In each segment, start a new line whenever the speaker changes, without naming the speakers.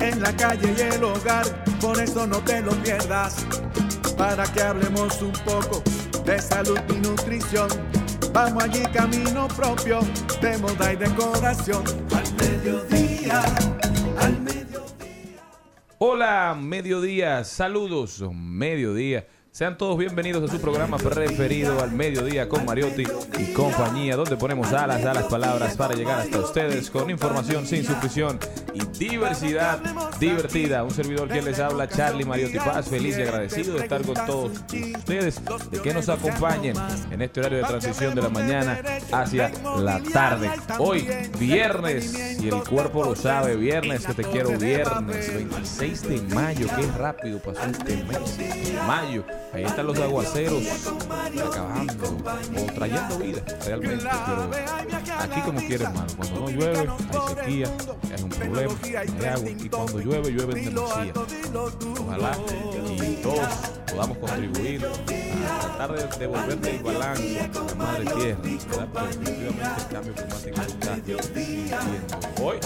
en la calle y el hogar, por eso no te lo pierdas. Para que hablemos un poco de salud y nutrición. Vamos allí camino propio de moda y decoración. Al mediodía, al mediodía.
Hola, mediodía, saludos, mediodía. Sean todos bienvenidos a su programa preferido al mediodía con Mariotti y compañía, donde ponemos alas a las palabras para llegar hasta ustedes con información sin supresión y diversidad divertida. Un servidor que les habla, Charlie Mariotti Paz, feliz y agradecido de estar con todos ustedes, de que nos acompañen en este horario de transición de la mañana hacia la tarde. Hoy, viernes, y el cuerpo lo sabe, viernes, que te quiero, viernes, 26 de mayo, qué rápido pasó este mes, mayo. Ahí están los aguaceros acabando o trayendo vida realmente. Aquí como quieren, hermano. Cuando no llueve, hay sequía, hay un problema, hay agua. Y cuando llueve, llueve en demasía. Ojalá y todos podamos contribuir a tratar de devolverle el balance a la madre tierra. definitivamente el cambio climático está. Hoy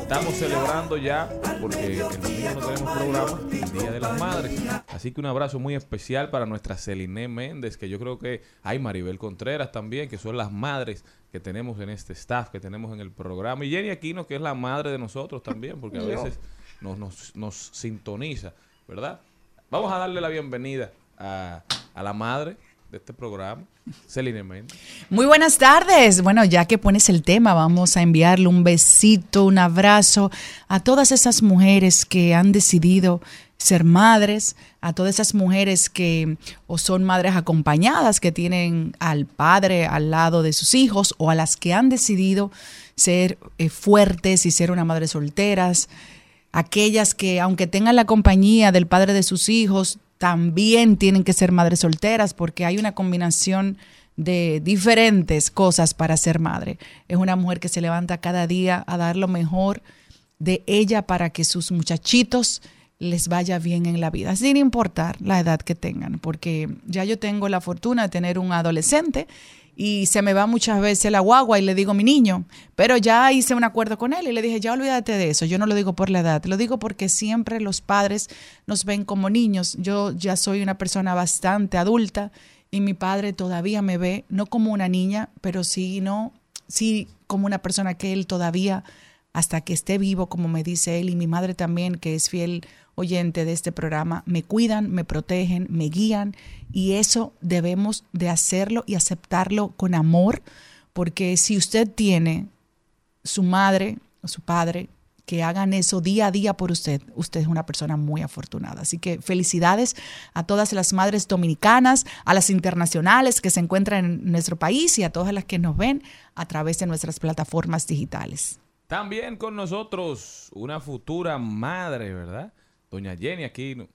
estamos celebrando ya, porque el domingo no tenemos programa, el Día de las Madres. Así que un abrazo muy especial para nuestra Celine Méndez, que yo creo que hay Maribel Contreras también, que son las madres que tenemos en este staff, que tenemos en el programa. Y Jenny Aquino, que es la madre de nosotros también, porque a veces nos, nos, nos sintoniza, ¿verdad? Vamos a darle la bienvenida a, a la madre de este programa, Celine Méndez.
Muy buenas tardes. Bueno, ya que pones el tema, vamos a enviarle un besito, un abrazo a todas esas mujeres que han decidido ser madres, a todas esas mujeres que o son madres acompañadas, que tienen al padre al lado de sus hijos, o a las que han decidido ser eh, fuertes y ser una madre solteras, aquellas que aunque tengan la compañía del padre de sus hijos, también tienen que ser madres solteras, porque hay una combinación de diferentes cosas para ser madre. Es una mujer que se levanta cada día a dar lo mejor de ella para que sus muchachitos les vaya bien en la vida, sin importar la edad que tengan, porque ya yo tengo la fortuna de tener un adolescente y se me va muchas veces la guagua y le digo mi niño, pero ya hice un acuerdo con él y le dije, ya olvídate de eso, yo no lo digo por la edad, lo digo porque siempre los padres nos ven como niños, yo ya soy una persona bastante adulta y mi padre todavía me ve no como una niña, pero sí, no, sí como una persona que él todavía hasta que esté vivo, como me dice él, y mi madre también, que es fiel oyente de este programa, me cuidan, me protegen, me guían y eso debemos de hacerlo y aceptarlo con amor, porque si usted tiene su madre o su padre que hagan eso día a día por usted, usted es una persona muy afortunada. Así que felicidades a todas las madres dominicanas, a las internacionales que se encuentran en nuestro país y a todas las que nos ven a través de nuestras plataformas digitales.
También con nosotros una futura madre, ¿verdad? Doña Jenny Aquino.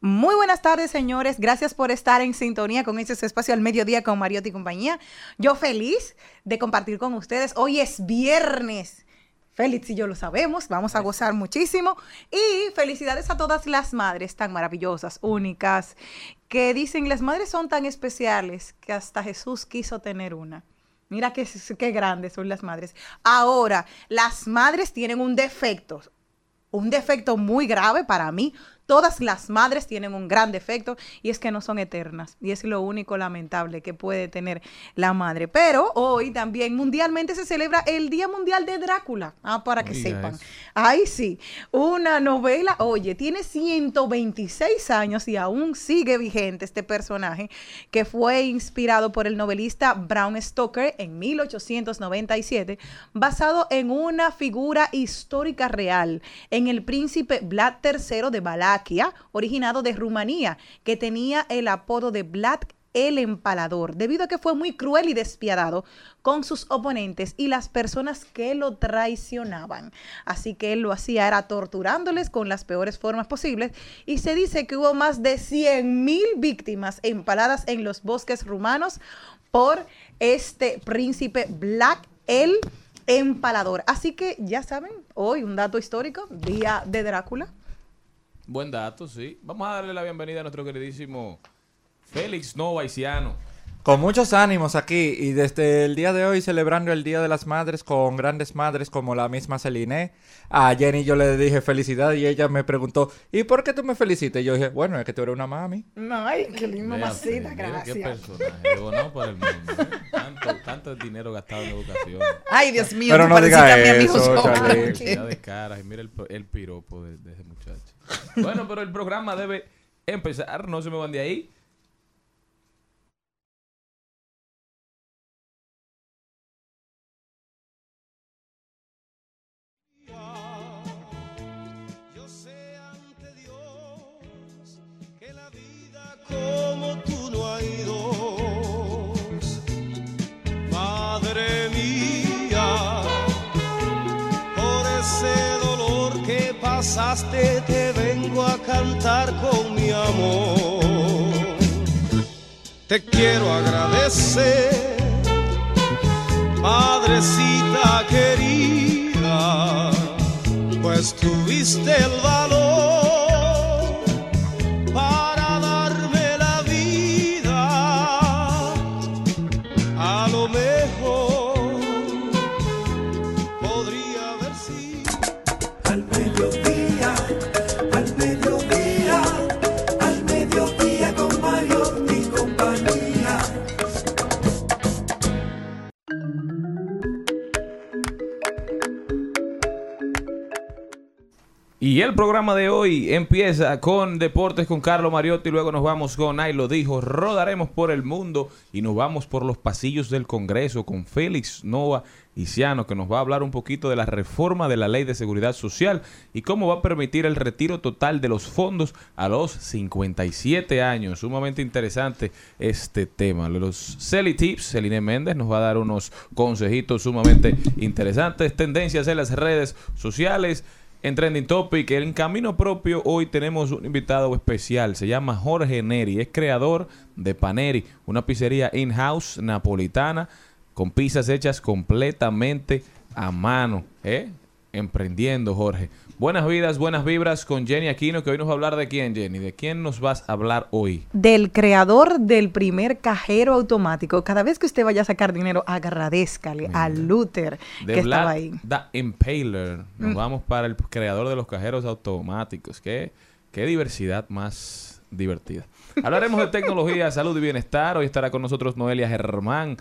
Muy buenas tardes, señores. Gracias por estar en sintonía con este espacio al mediodía con Mariotti y compañía. Yo feliz de compartir con ustedes. Hoy es viernes. Félix y yo lo sabemos, vamos a gozar muchísimo. Y felicidades a todas las madres tan maravillosas, únicas, que dicen, las madres son tan especiales que hasta Jesús quiso tener una. Mira qué, qué grandes son las madres. Ahora, las madres tienen un defecto, un defecto muy grave para mí. Todas las madres tienen un gran defecto y es que no son eternas. Y es lo único lamentable que puede tener la madre. Pero hoy también mundialmente se celebra el Día Mundial de Drácula. Ah, para que
Oiga
sepan.
eso.
Ay, sí. Una novela, oye, tiene 126 años y aún sigue vigente este personaje que fue inspirado por el novelista Bram Stoker en 1897, basado en una figura histórica real, en el príncipe Vlad III de Originado de Rumanía, que tenía el apodo de Vlad el empalador, debido a que fue muy cruel y despiadado con sus oponentes y las personas que lo traicionaban. Así que él lo hacía era torturándoles con las peores formas posibles y se dice que hubo más de 100 mil víctimas empaladas en los bosques rumanos por este príncipe Black el empalador. Así que ya saben, hoy un dato histórico, Día de Drácula.
Buen dato, sí. Vamos a darle la bienvenida a nuestro queridísimo Félix Novaisiano.
Con muchos ánimos aquí y desde el día de hoy celebrando el Día de las Madres con grandes madres como la misma Celine. A Jenny yo le dije felicidad y ella me preguntó, ¿y por qué tú me felicitas? Y yo dije, bueno, es que tú eres una mami.
Ay, qué linda mamacita,
mire Qué
gracias.
personaje, donado para el mundo. Tanto, tanto dinero gastado en educación.
Ay, Dios mío,
Pero no diga
a mi amigo
eso,
de caras y mira el, el piropo de, de ese muchacho. Bueno, pero el programa debe empezar, no se me van de ahí.
Te vengo a cantar con mi amor. Te quiero agradecer, madrecita querida pues tuviste el valor
Y
el programa de hoy empieza con Deportes con Carlos Mariotti, luego nos vamos con Ay lo dijo, rodaremos por el mundo y nos vamos por los pasillos del Congreso con Félix Nova Iciano, que nos va a hablar un poquito de la reforma de la Ley de Seguridad Social y cómo va a permitir el retiro total de los fondos a los 57 años. Sumamente interesante este tema. Los Celi Tips, Celine Méndez nos va a dar unos consejitos sumamente interesantes, tendencias en las redes sociales. En Trending Topic, en Camino Propio, hoy tenemos un invitado especial. Se llama Jorge Neri. Es creador de Paneri, una pizzería in-house napolitana con pizzas hechas completamente a mano. ¿eh? Emprendiendo, Jorge. Buenas vidas, buenas vibras con Jenny Aquino, que hoy nos va a hablar de quién, Jenny. ¿De quién nos vas a hablar hoy?
del creador del primer cajero automático. Cada vez que usted vaya a sacar dinero, agradezcale a Luther
De
que estaba
Vlad
ahí. Mm.
the Impaler. Nos vamos para el creador de los cajeros automáticos. Qué, qué diversidad más divertida. Hablaremos de tecnología, salud y bienestar. Hoy estará con nosotros Noelia Germán,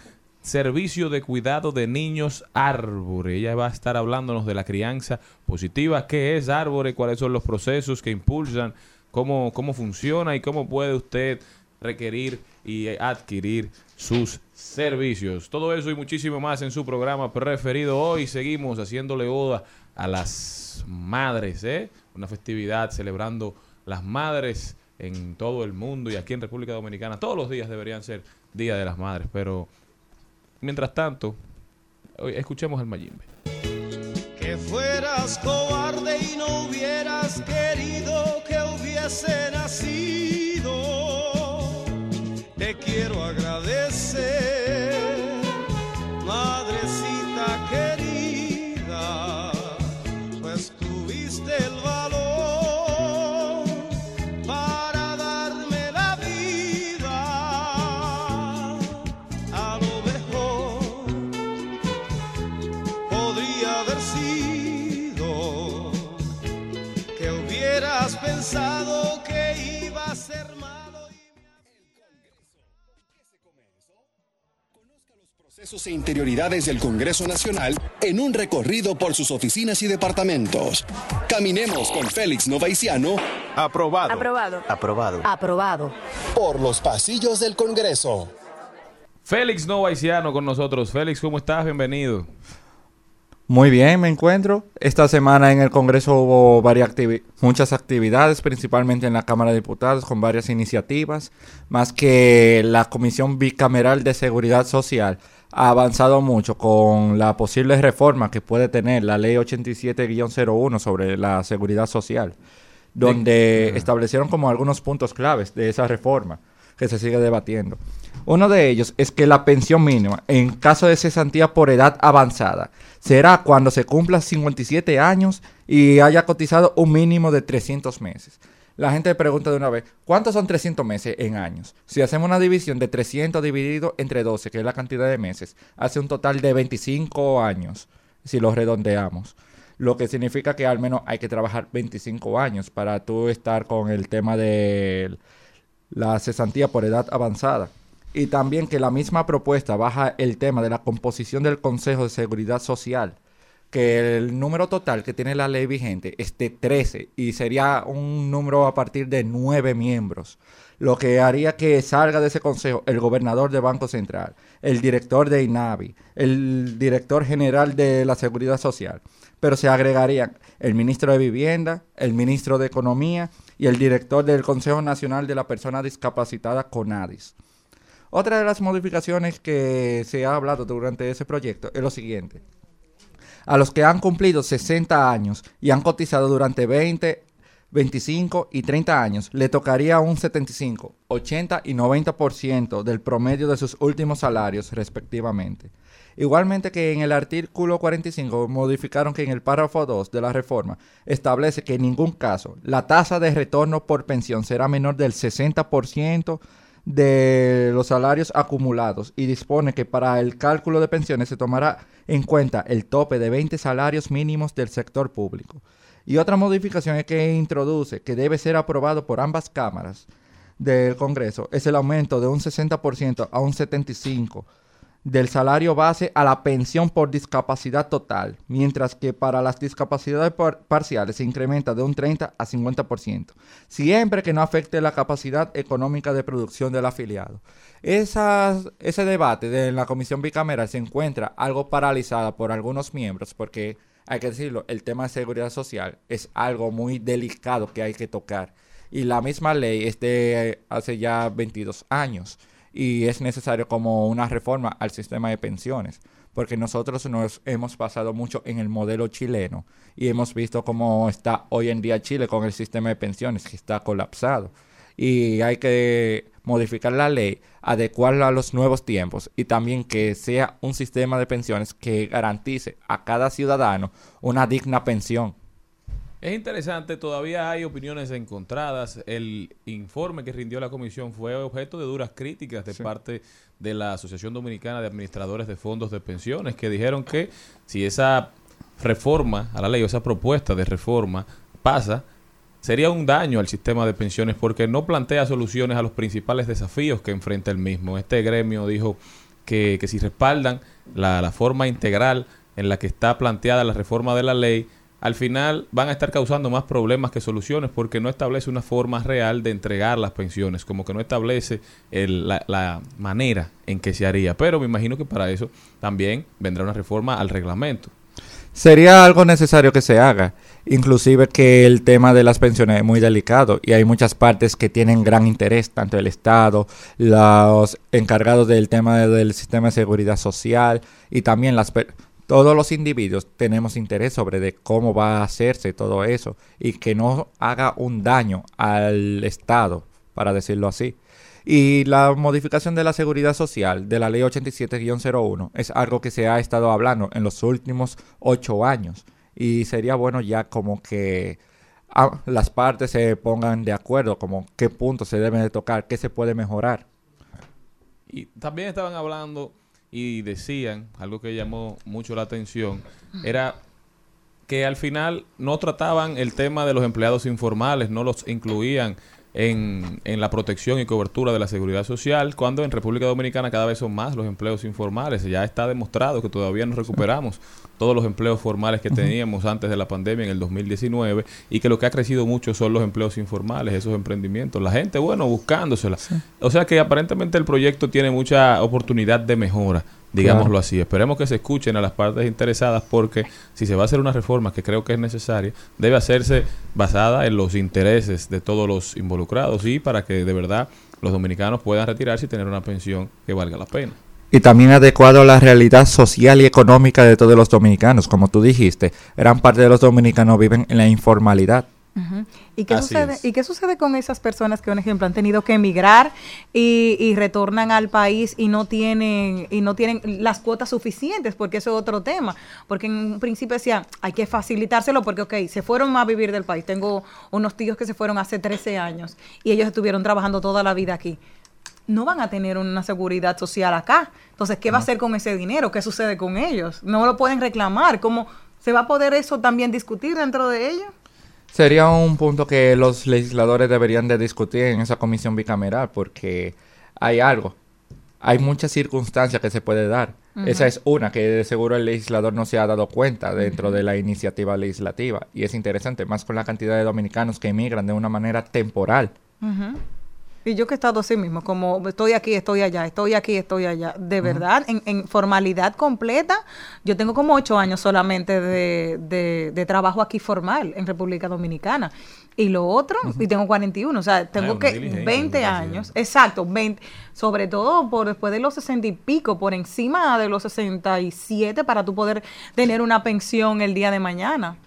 Servicio de Cuidado de Niños Árbore. Ella va a estar hablándonos de la crianza positiva. ¿Qué es Árbore? ¿Cuáles son los procesos que impulsan? ¿Cómo, cómo funciona? ¿Y cómo puede usted requerir y adquirir sus servicios? Todo eso y muchísimo más en su programa preferido. Hoy seguimos haciéndole oda a las madres, ¿eh? Una festividad celebrando las madres en todo el mundo y aquí en República Dominicana. Todos los días deberían ser Día de las Madres, pero mientras tanto, escuchemos el Mayimbe.
Que fueras cobarde y no hubieras querido que hubiese nacido.
Procesos e interioridades del Congreso Nacional en un recorrido por sus oficinas y departamentos. Caminemos con Félix Novaiciano
Aprobado.
Aprobado.
Aprobado.
Aprobado.
por los pasillos del Congreso.
Félix Novaiciano con nosotros. Félix, ¿cómo estás? Bienvenido.
Muy bien, me encuentro. Esta semana en el Congreso hubo varias activi- muchas actividades, principalmente en la Cámara de Diputados, con varias iniciativas, más que la Comisión Bicameral de Seguridad Social ha avanzado mucho con la posible reforma que puede tener la Ley 87-01 sobre la seguridad social, donde establecieron como algunos puntos claves de esa reforma que se sigue debatiendo. Uno de ellos es que la pensión mínima, en caso de cesantía por edad avanzada, será cuando se cumpla 57 años y haya cotizado un mínimo de 300 meses. La gente pregunta de una vez, ¿cuántos son 300 meses en años? Si hacemos una división de 300 dividido entre 12, que es la cantidad de meses, hace un total de 25 años, si lo redondeamos. Lo que significa que al menos hay que trabajar 25 años para tú estar con el tema de la cesantía por edad avanzada. Y también que la misma propuesta baja el tema de la composición del Consejo de Seguridad Social, que el número total que tiene la ley vigente es de 13 y sería un número a partir de 9 miembros, lo que haría que salga de ese consejo el gobernador del Banco Central, el director de INAVI, el director general de la Seguridad Social, pero se agregarían el ministro de Vivienda, el ministro de Economía y el director del Consejo Nacional de la Persona Discapacitada CONADIS. Otra de las modificaciones que se ha hablado durante ese proyecto es lo siguiente. A los que han cumplido 60 años y han cotizado durante 20, 25 y 30 años, le tocaría un 75, 80 y 90% del promedio de sus últimos salarios respectivamente. Igualmente que en el artículo 45 modificaron que en el párrafo 2 de la reforma establece que en ningún caso la tasa de retorno por pensión será menor del 60% de los salarios acumulados y dispone que para el cálculo de pensiones se tomará en cuenta el tope de 20 salarios mínimos del sector público. Y otra modificación es que introduce que debe ser aprobado por ambas cámaras del Congreso es el aumento de un 60% a un 75% del salario base a la pensión por discapacidad total, mientras que para las discapacidades par- parciales se incrementa de un 30 a 50%, siempre que no afecte la capacidad económica de producción del afiliado. Esas- ese debate de la comisión bicameral se encuentra algo paralizada por algunos miembros porque, hay que decirlo, el tema de seguridad social es algo muy delicado que hay que tocar. Y la misma ley es eh, hace ya 22 años y es necesario como una reforma al sistema de pensiones, porque nosotros nos hemos basado mucho en el modelo chileno y hemos visto cómo está hoy en día Chile con el sistema de pensiones que está colapsado y hay que modificar la ley, adecuarla a los nuevos tiempos y también que sea un sistema de pensiones que garantice a cada ciudadano una digna pensión.
Es interesante, todavía hay opiniones encontradas. El informe que rindió la comisión fue objeto de duras críticas de parte de la Asociación Dominicana de Administradores de Fondos de Pensiones, que dijeron que si esa reforma a la ley o esa propuesta de reforma pasa, sería un daño al sistema de pensiones porque no plantea soluciones a los principales desafíos que enfrenta el mismo. Este gremio dijo que, que si respaldan la, la forma integral en la que está planteada la reforma de la ley, al final van a estar causando más problemas que soluciones porque no establece una forma real de entregar las pensiones, como que no establece la, la manera en que se haría. Pero me imagino que para eso también vendrá una reforma al reglamento.
Sería algo necesario que se haga, inclusive que el tema de las pensiones es muy delicado y hay muchas partes que tienen gran interés, tanto el Estado, los encargados del tema de- del sistema de seguridad social y también las per- todos los individuos tenemos interés sobre de cómo va a hacerse todo eso y que no haga un daño al Estado, para decirlo así. Y la modificación de la seguridad social de la ley 87-01 es algo que se ha estado hablando en los últimos ocho años. Y sería bueno ya como que ah, las partes se pongan de acuerdo, como qué puntos se deben de tocar, qué se puede mejorar.
Y también estaban hablando y decían, algo que llamó mucho la atención, era que al final no trataban el tema de los empleados informales, no los incluían en, en la protección y cobertura de la seguridad social, cuando en República Dominicana cada vez son más los empleos informales. Ya está demostrado que todavía no recuperamos todos los empleos formales que teníamos antes de la pandemia en el 2019 y que lo que ha crecido mucho son los empleos informales, esos emprendimientos. La gente, bueno, buscándosela. O sea que aparentemente el proyecto tiene mucha oportunidad de mejora, digámoslo
Claro.
así. Esperemos que se escuchen a las partes interesadas porque si se va a hacer una reforma que creo que es necesaria, debe hacerse basada en los intereses de todos los involucrados y para que de verdad los dominicanos puedan retirarse y tener una pensión que valga la pena.
Y también adecuado a la realidad social y económica de todos los dominicanos. Como tú dijiste, gran parte de los dominicanos viven en la informalidad.
¿Y qué,
Así
sucede,
es.
¿Y qué sucede con esas personas que, por ejemplo, han tenido que emigrar y, y retornan al país y no tienen y no tienen las cuotas suficientes? Porque eso es otro tema. Porque en un principio decía, hay que facilitárselo porque, ok, se fueron a vivir del país. Tengo unos tíos que se fueron hace 13 años y ellos estuvieron trabajando toda la vida aquí. No van a tener una seguridad social acá. Entonces, ¿qué va a hacer con ese dinero? ¿Qué sucede con ellos? No lo pueden reclamar. ¿Cómo se va a poder eso también discutir dentro de ellos?
Sería un punto que los legisladores deberían de discutir en esa comisión bicameral porque hay algo, hay muchas circunstancias que se puede dar. Esa es una que de seguro el legislador no se ha dado cuenta dentro de la iniciativa legislativa y es interesante, más con la cantidad de dominicanos que emigran de una manera temporal.
Y yo que he estado así mismo, como estoy aquí, estoy allá, estoy aquí, estoy allá. De verdad, en, en formalidad completa, yo tengo como ocho años solamente de, de- de trabajo aquí formal en República Dominicana. Y lo otro, y tengo 41, o sea, tengo
una
que
diligencia,
20
una
años, exacto, 20, sobre todo por después de los 60 y pico, por encima de los 67 para tú poder tener una pensión el día de mañana.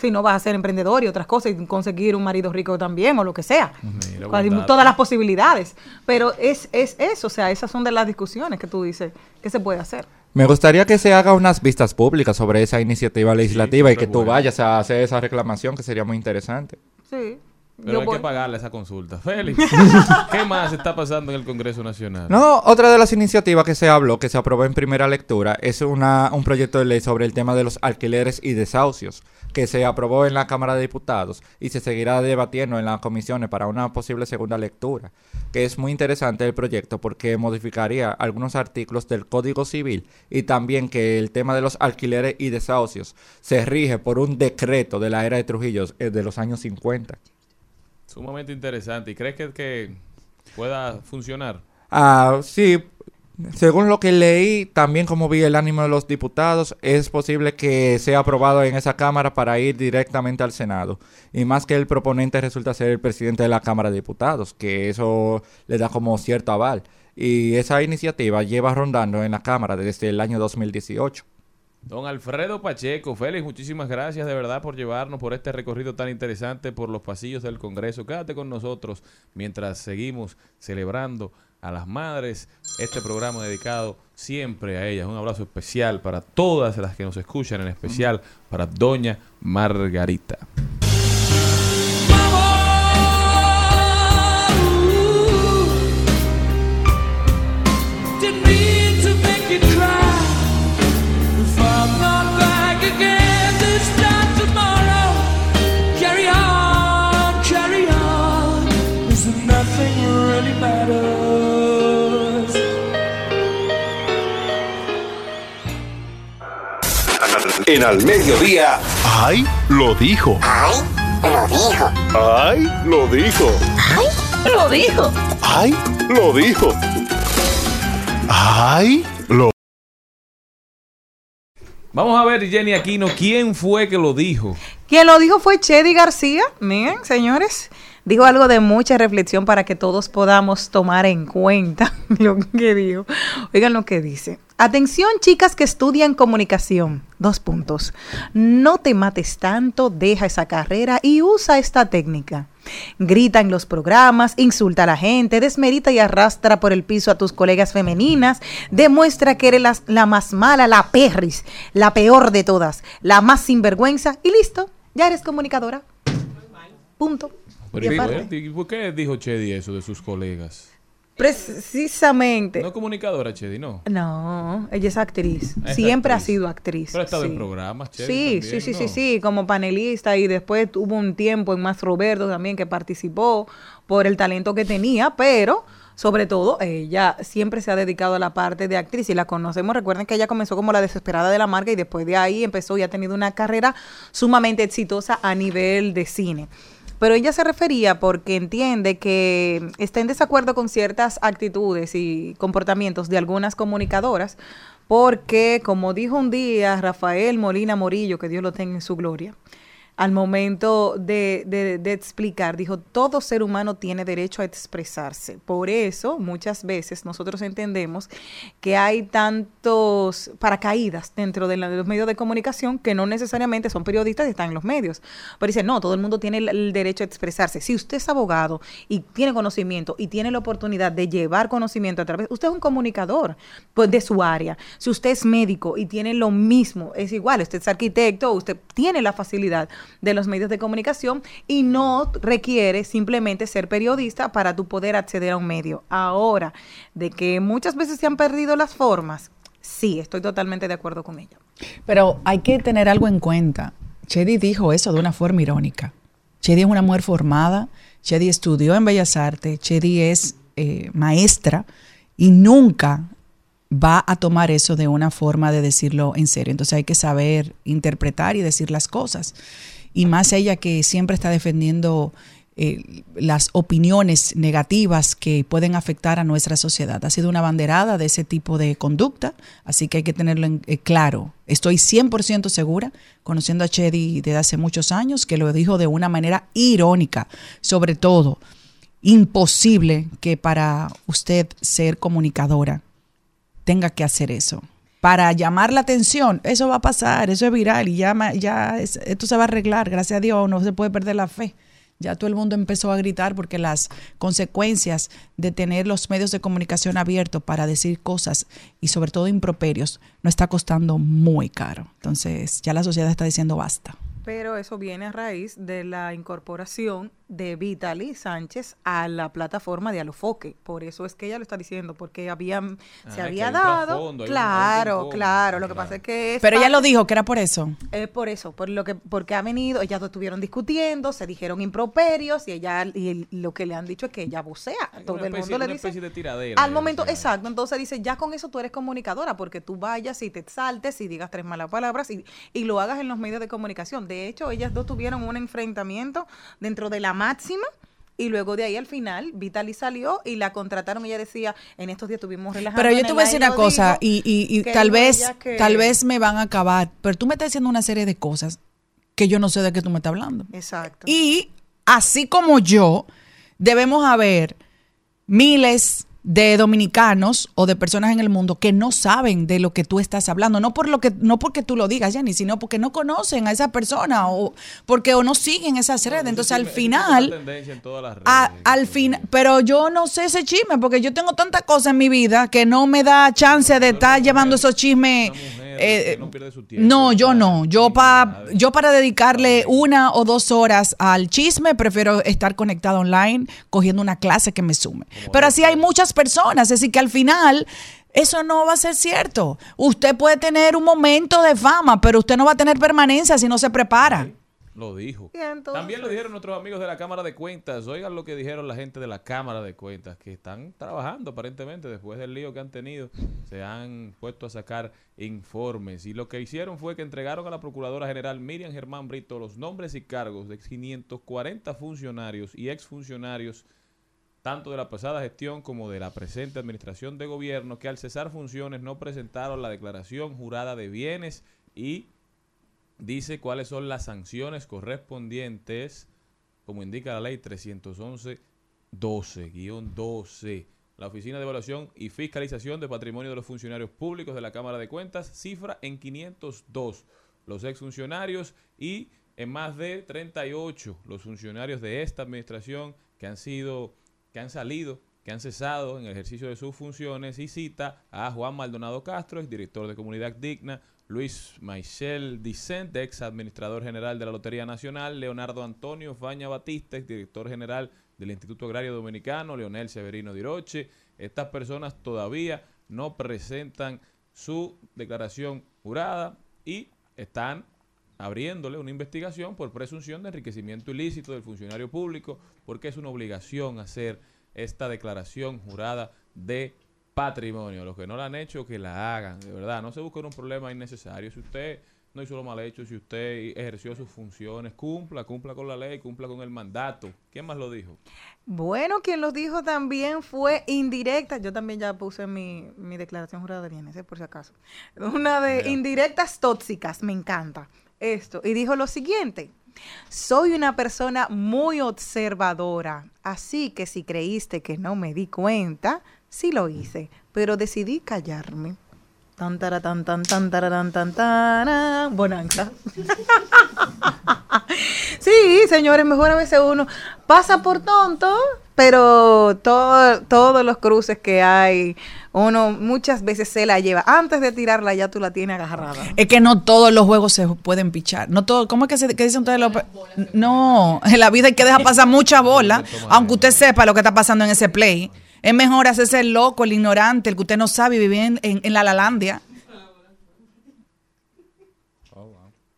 Si no vas a ser emprendedor y otras cosas y conseguir un marido rico también o lo que sea.
Mira, dato.
todas las posibilidades. Pero es, es eso, o sea, esas son de las discusiones que tú dices que se puede hacer.
Me gustaría que se haga unas vistas públicas sobre esa iniciativa legislativa y que tú
bueno.
vayas a hacer esa reclamación, que sería muy interesante.
Sí.
Pero
Yo
hay
voy.
que pagarle esa consulta. Félix, ¿qué más está pasando en el Congreso Nacional?
No, otra de las iniciativas que se habló, que se aprobó en primera lectura, es una, un proyecto de ley sobre el tema de los alquileres y desahucios, que se aprobó en la Cámara de Diputados y se seguirá debatiendo en las comisiones para una posible segunda lectura, que es muy interesante el proyecto porque modificaría algunos artículos del Código Civil y también que el tema de los alquileres y desahucios se rige por un decreto de la era de Trujillo eh, de los años 50.
Sumamente interesante. ¿Y crees que, pueda funcionar?
Ah, sí, según lo que leí, también como vi el ánimo de los diputados, es posible que sea aprobado en esa Cámara para ir directamente al Senado. Y más que el proponente resulta ser el presidente de la Cámara de Diputados, que eso le da como cierto aval. Y esa iniciativa lleva rondando en la Cámara desde el año 2018.
Don Alfredo Pacheco, Félix, muchísimas gracias de verdad por llevarnos por este recorrido tan interesante por los pasillos del Congreso. Quédate con nosotros mientras seguimos celebrando a las madres. Este programa dedicado siempre a ellas. Un abrazo especial para todas las que nos escuchan, en especial para Doña Margarita.
En al mediodía,
¡Ay! Lo dijo. ¡Ay! Lo dijo. ¡Ay! Lo dijo.
Lo dijo.
¡Ay! Lo dijo. ¡Ay! Lo
Vamos a ver, Jenny Aquino, ¿quién fue que lo dijo?
Quien lo dijo fue Chedi García. Miren, señores, dijo algo de mucha reflexión para que todos podamos tomar en cuenta lo que dijo. Oigan lo que dice. Atención, chicas que estudian comunicación. Dos puntos. No te mates tanto, deja esa carrera y usa esta técnica. Grita en los programas, insulta a la gente, desmerita y arrastra por el piso a tus colegas femeninas, demuestra que eres la, la más mala, la perris, la peor de todas, la más sinvergüenza y listo, ya eres comunicadora. Punto.
Pero
Y
¿y
aparte,
por- ¿y por qué dijo Chedi eso de sus colegas?
precisamente.
No es comunicadora, Chedi, no.
No, ella es actriz.
Es
Siempre
actriz.
ha sido actriz.
Pero ha estado en
sí.
programas, Chedi,
Sí,
también,
sí, sí, sí, sí, como panelista y después tuvo un tiempo en Más Roberto también que participó por el talento que tenía, pero sobre todo ella siempre se ha dedicado a la parte de actriz y la conocemos. Recuerden que ella comenzó como la desesperada de la marca y después de ahí empezó y ha tenido una carrera sumamente exitosa a nivel de cine. Pero ella se refería porque entiende que está en desacuerdo con ciertas actitudes y comportamientos de algunas comunicadoras, porque como dijo un día Rafael Molina Morillo, que Dios lo tenga en su gloria, al momento de, explicar, dijo, todo ser humano tiene derecho a expresarse. Por eso, muchas veces nosotros entendemos que hay tantos paracaídas dentro de los medios de comunicación que no necesariamente son periodistas y están en los medios. Pero dice, no, todo el mundo tiene el, el derecho a expresarse. Si usted es abogado y tiene conocimiento y tiene la oportunidad de llevar conocimiento a través, usted es un comunicador pues, de su área. Si usted es médico y tiene lo mismo, es igual, usted es arquitecto, usted tiene la facilidad de los medios de comunicación y no requiere simplemente ser periodista para tu poder acceder a un medio. Ahora, de que muchas veces se han perdido las formas, sí, estoy totalmente de acuerdo con ella.
Pero hay que tener algo en cuenta. Chedi dijo eso de una forma irónica. Chedi es una mujer formada, Chedi estudió en Bellas Artes, Chedi es eh, maestra y nunca va a tomar eso de una forma de decirlo en serio. Entonces hay que saber interpretar y decir las cosas. Y más ella que siempre está defendiendo eh, las opiniones negativas que pueden afectar a nuestra sociedad. Ha sido una banderada de ese tipo de conducta, así que hay que tenerlo en- eh, claro. Estoy 100% segura, conociendo a Chedi desde hace muchos años, que lo dijo de una manera irónica, sobre todo, imposible que para usted ser comunicadora tenga que hacer eso. Para llamar la atención, eso va a pasar, eso es viral y ya, ya es- esto se va a arreglar, gracias a Dios, no se puede perder la fe. Ya todo el mundo empezó a gritar porque las consecuencias de tener los medios de comunicación abiertos para decir cosas y sobre todo improperios nos está costando muy caro. Entonces ya la sociedad está diciendo basta.
Pero eso viene a raíz de la incorporación de Vitaly Sánchez a la plataforma de Alofoque. Por eso es que ella lo está diciendo, porque había, se
Ah,
había dado.
un-
claro, claro. Lo que pasa es que. es
Pero ella lo dijo que era por eso.
Es por eso, por lo que, porque ha venido, ellas dos estuvieron discutiendo, se dijeron improperios y ella y el- lo que le han dicho es que ella vocea. Todo el mundo le
una
dice.
especie de tiradera.
Al
eh,
momento,
sea,
exacto. Entonces dice, ya con eso tú eres comunicadora, porque tú vayas y te exaltes y digas tres malas palabras y, y lo hagas en los medios de comunicación. De hecho, ellas dos tuvieron un enfrentamiento dentro de la máxima. Y luego de ahí al final, Vitaly salió y la contrataron. Ella decía, en estos días tuvimos relajando.
Pero yo te voy a decir una cosa, y, y- tal vez,
que-
tal vez me van a acabar, pero tú me estás diciendo una serie de cosas que yo no sé de qué tú me estás hablando.
Exacto.
Y así como yo, debemos haber miles de dominicanos o de personas en el mundo que no saben de lo que tú estás hablando, no por lo que no porque tú lo digas, Jenny, sino porque no conocen a esa persona o porque o no siguen esas redes. Entonces al final
en todas las redes,
a- al fin, pero yo no sé ese chisme porque yo tengo tantas cosas en mi vida que no me da chance de estar llevando esos chismes. eh,
no pierde su tiempo.
no, yo no. Yo pa, yo para dedicarle una o dos horas al chisme prefiero estar conectada online cogiendo una clase que me sume. Pero así hay muchas personas, es decir que al final eso no va a ser cierto. Usted puede tener un momento de fama, pero usted no va a tener permanencia si no se prepara.
Lo dijo. También lo dijeron nuestros amigos de la Cámara de Cuentas. Oigan lo que dijeron la gente de la Cámara de Cuentas, que están trabajando aparentemente después del lío que han tenido. Se han puesto a sacar informes y lo que hicieron fue que entregaron a la Procuradora General Miriam Germán Brito los nombres y cargos de 540 funcionarios y exfuncionarios tanto de la pasada gestión como de la presente administración de gobierno que al cesar funciones no presentaron la declaración jurada de bienes y dice cuáles son las sanciones correspondientes, como indica la ley 311-12-12. La Oficina de Evaluación y Fiscalización de Patrimonio de los Funcionarios Públicos de la Cámara de Cuentas cifra en 502 los exfuncionarios y en más de 38 los funcionarios de esta administración que han sido, que han salido, que han cesado en el ejercicio de sus funciones y cita a Juan Maldonado Castro, director de Comunidad Digna, Luis Michel Dicente, ex administrador general de la Lotería Nacional, Leonardo Antonio Faña Batista, ex director general del Instituto Agrario Dominicano, Leonel Severino Diroche. Estas personas todavía no presentan su declaración jurada y están abriéndole una investigación por presunción de enriquecimiento ilícito del funcionario público, porque es una obligación hacer esta declaración jurada de patrimonio. Los que no la han hecho, que la hagan, de verdad. No se busquen un problema innecesario. Si usted no hizo lo mal hecho, si usted ejerció sus funciones, cumpla, cumpla con la ley, cumpla con el mandato. ¿Quién más lo dijo?
Bueno, quien los dijo también fue indirecta. Yo también ya puse mi, mi declaración jurada de bienes, ¿eh? por si acaso. Una de indirectas tóxicas, me encanta esto. Y dijo lo siguiente. Soy una persona muy observadora, así que si creíste que no me di cuenta, sí lo hice, pero decidí callarme. Tan, tara, tan, tan, tan, tararán, tan, tarán. Bonanza. Sí, señores, mejor a veces uno pasa por tonto, pero todo- todos los cruces que hay, uno muchas veces se la lleva. Antes de tirarla ya tú la tienes agarrada.
Es que no todos los juegos se pueden pichar. No todo, ¿Cómo es que, se, que dicen ustedes? los- no, en la vida hay que dejar pasar mucha bola, aunque usted sepa lo que está pasando en ese play. Es mejor hacerse el loco, el ignorante, el que usted no sabe vivir en, en- en la lalandia.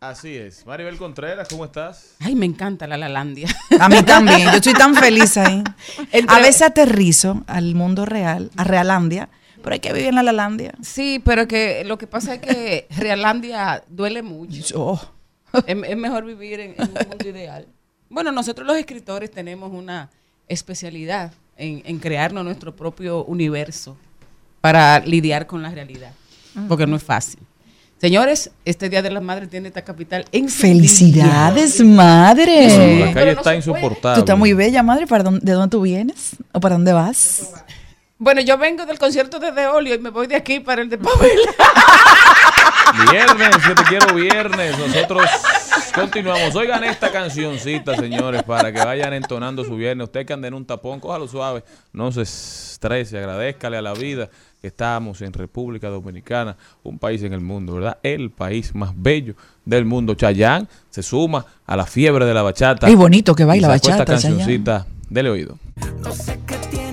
Así es. Maribel Contreras, ¿cómo estás?
Ay, me encanta la Lalandia.
A mí también, yo estoy tan feliz ahí.
Entre-
A veces aterrizo al mundo real, a Realandia, pero hay que vivir en la lalandia.
Sí, pero que lo que pasa es que Realandia duele mucho.
Oh.
Es, es mejor vivir en, en un mundo ideal. Bueno, nosotros los escritores tenemos una especialidad en, en crearnos nuestro propio universo para lidiar con la realidad, porque no es fácil. Señores, este Día de las Madres tiene esta capital en
Felicidades,
La
madre.
calle
pero no
está insoportable.
Tú estás muy bella, madre. ¿Para dónde, ¿De dónde tú vienes? ¿O para dónde vas?
Bueno, yo vengo del concierto de De Olio y me voy de aquí para el de Pavel.
Viernes, yo te quiero viernes. Nosotros continuamos. Oigan esta cancioncita, señores, para que vayan entonando su viernes. Usted que anda en un tapón, cójalo suave. No se estrese, agradezcale a la vida estamos en República Dominicana, un país en el mundo, ¿verdad? El país más bello del mundo. Chayán se suma a la fiebre de la bachata.
Qué bonito que baila
y
bachata,
Esta
Chayanne.
cancioncita, dele oído.
No sé qué tienen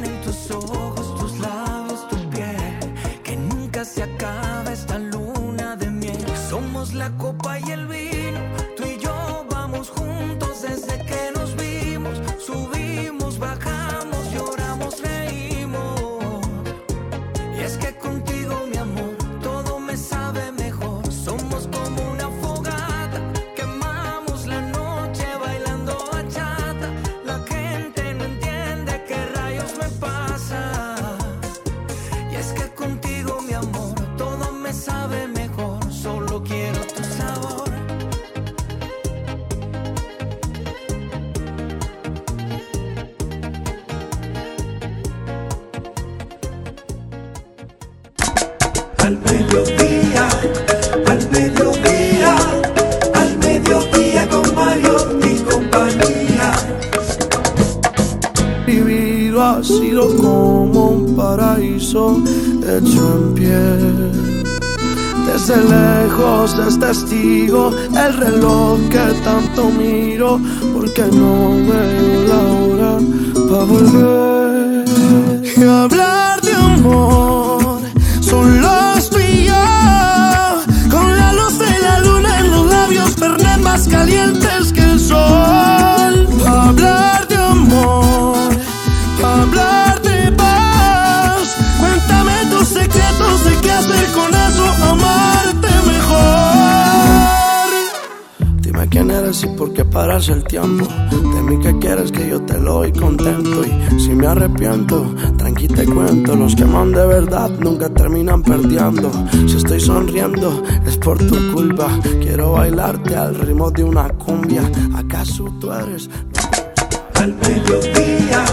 como
un paraíso hecho en piel. Desde lejos es testigo el reloj que tanto miro, porque no veo la hora para volver y hablar de amor. Dime quién eres y por qué paras el tiempo. De mí que quieres que yo te lo doy contento. Y si me arrepiento, tranqui te cuento. Los que aman de verdad nunca terminan perdiendo. Si estoy sonriendo, es por tu culpa. Quiero bailarte al ritmo de una cumbia. ¿Acaso tú eres?
Al mediodía,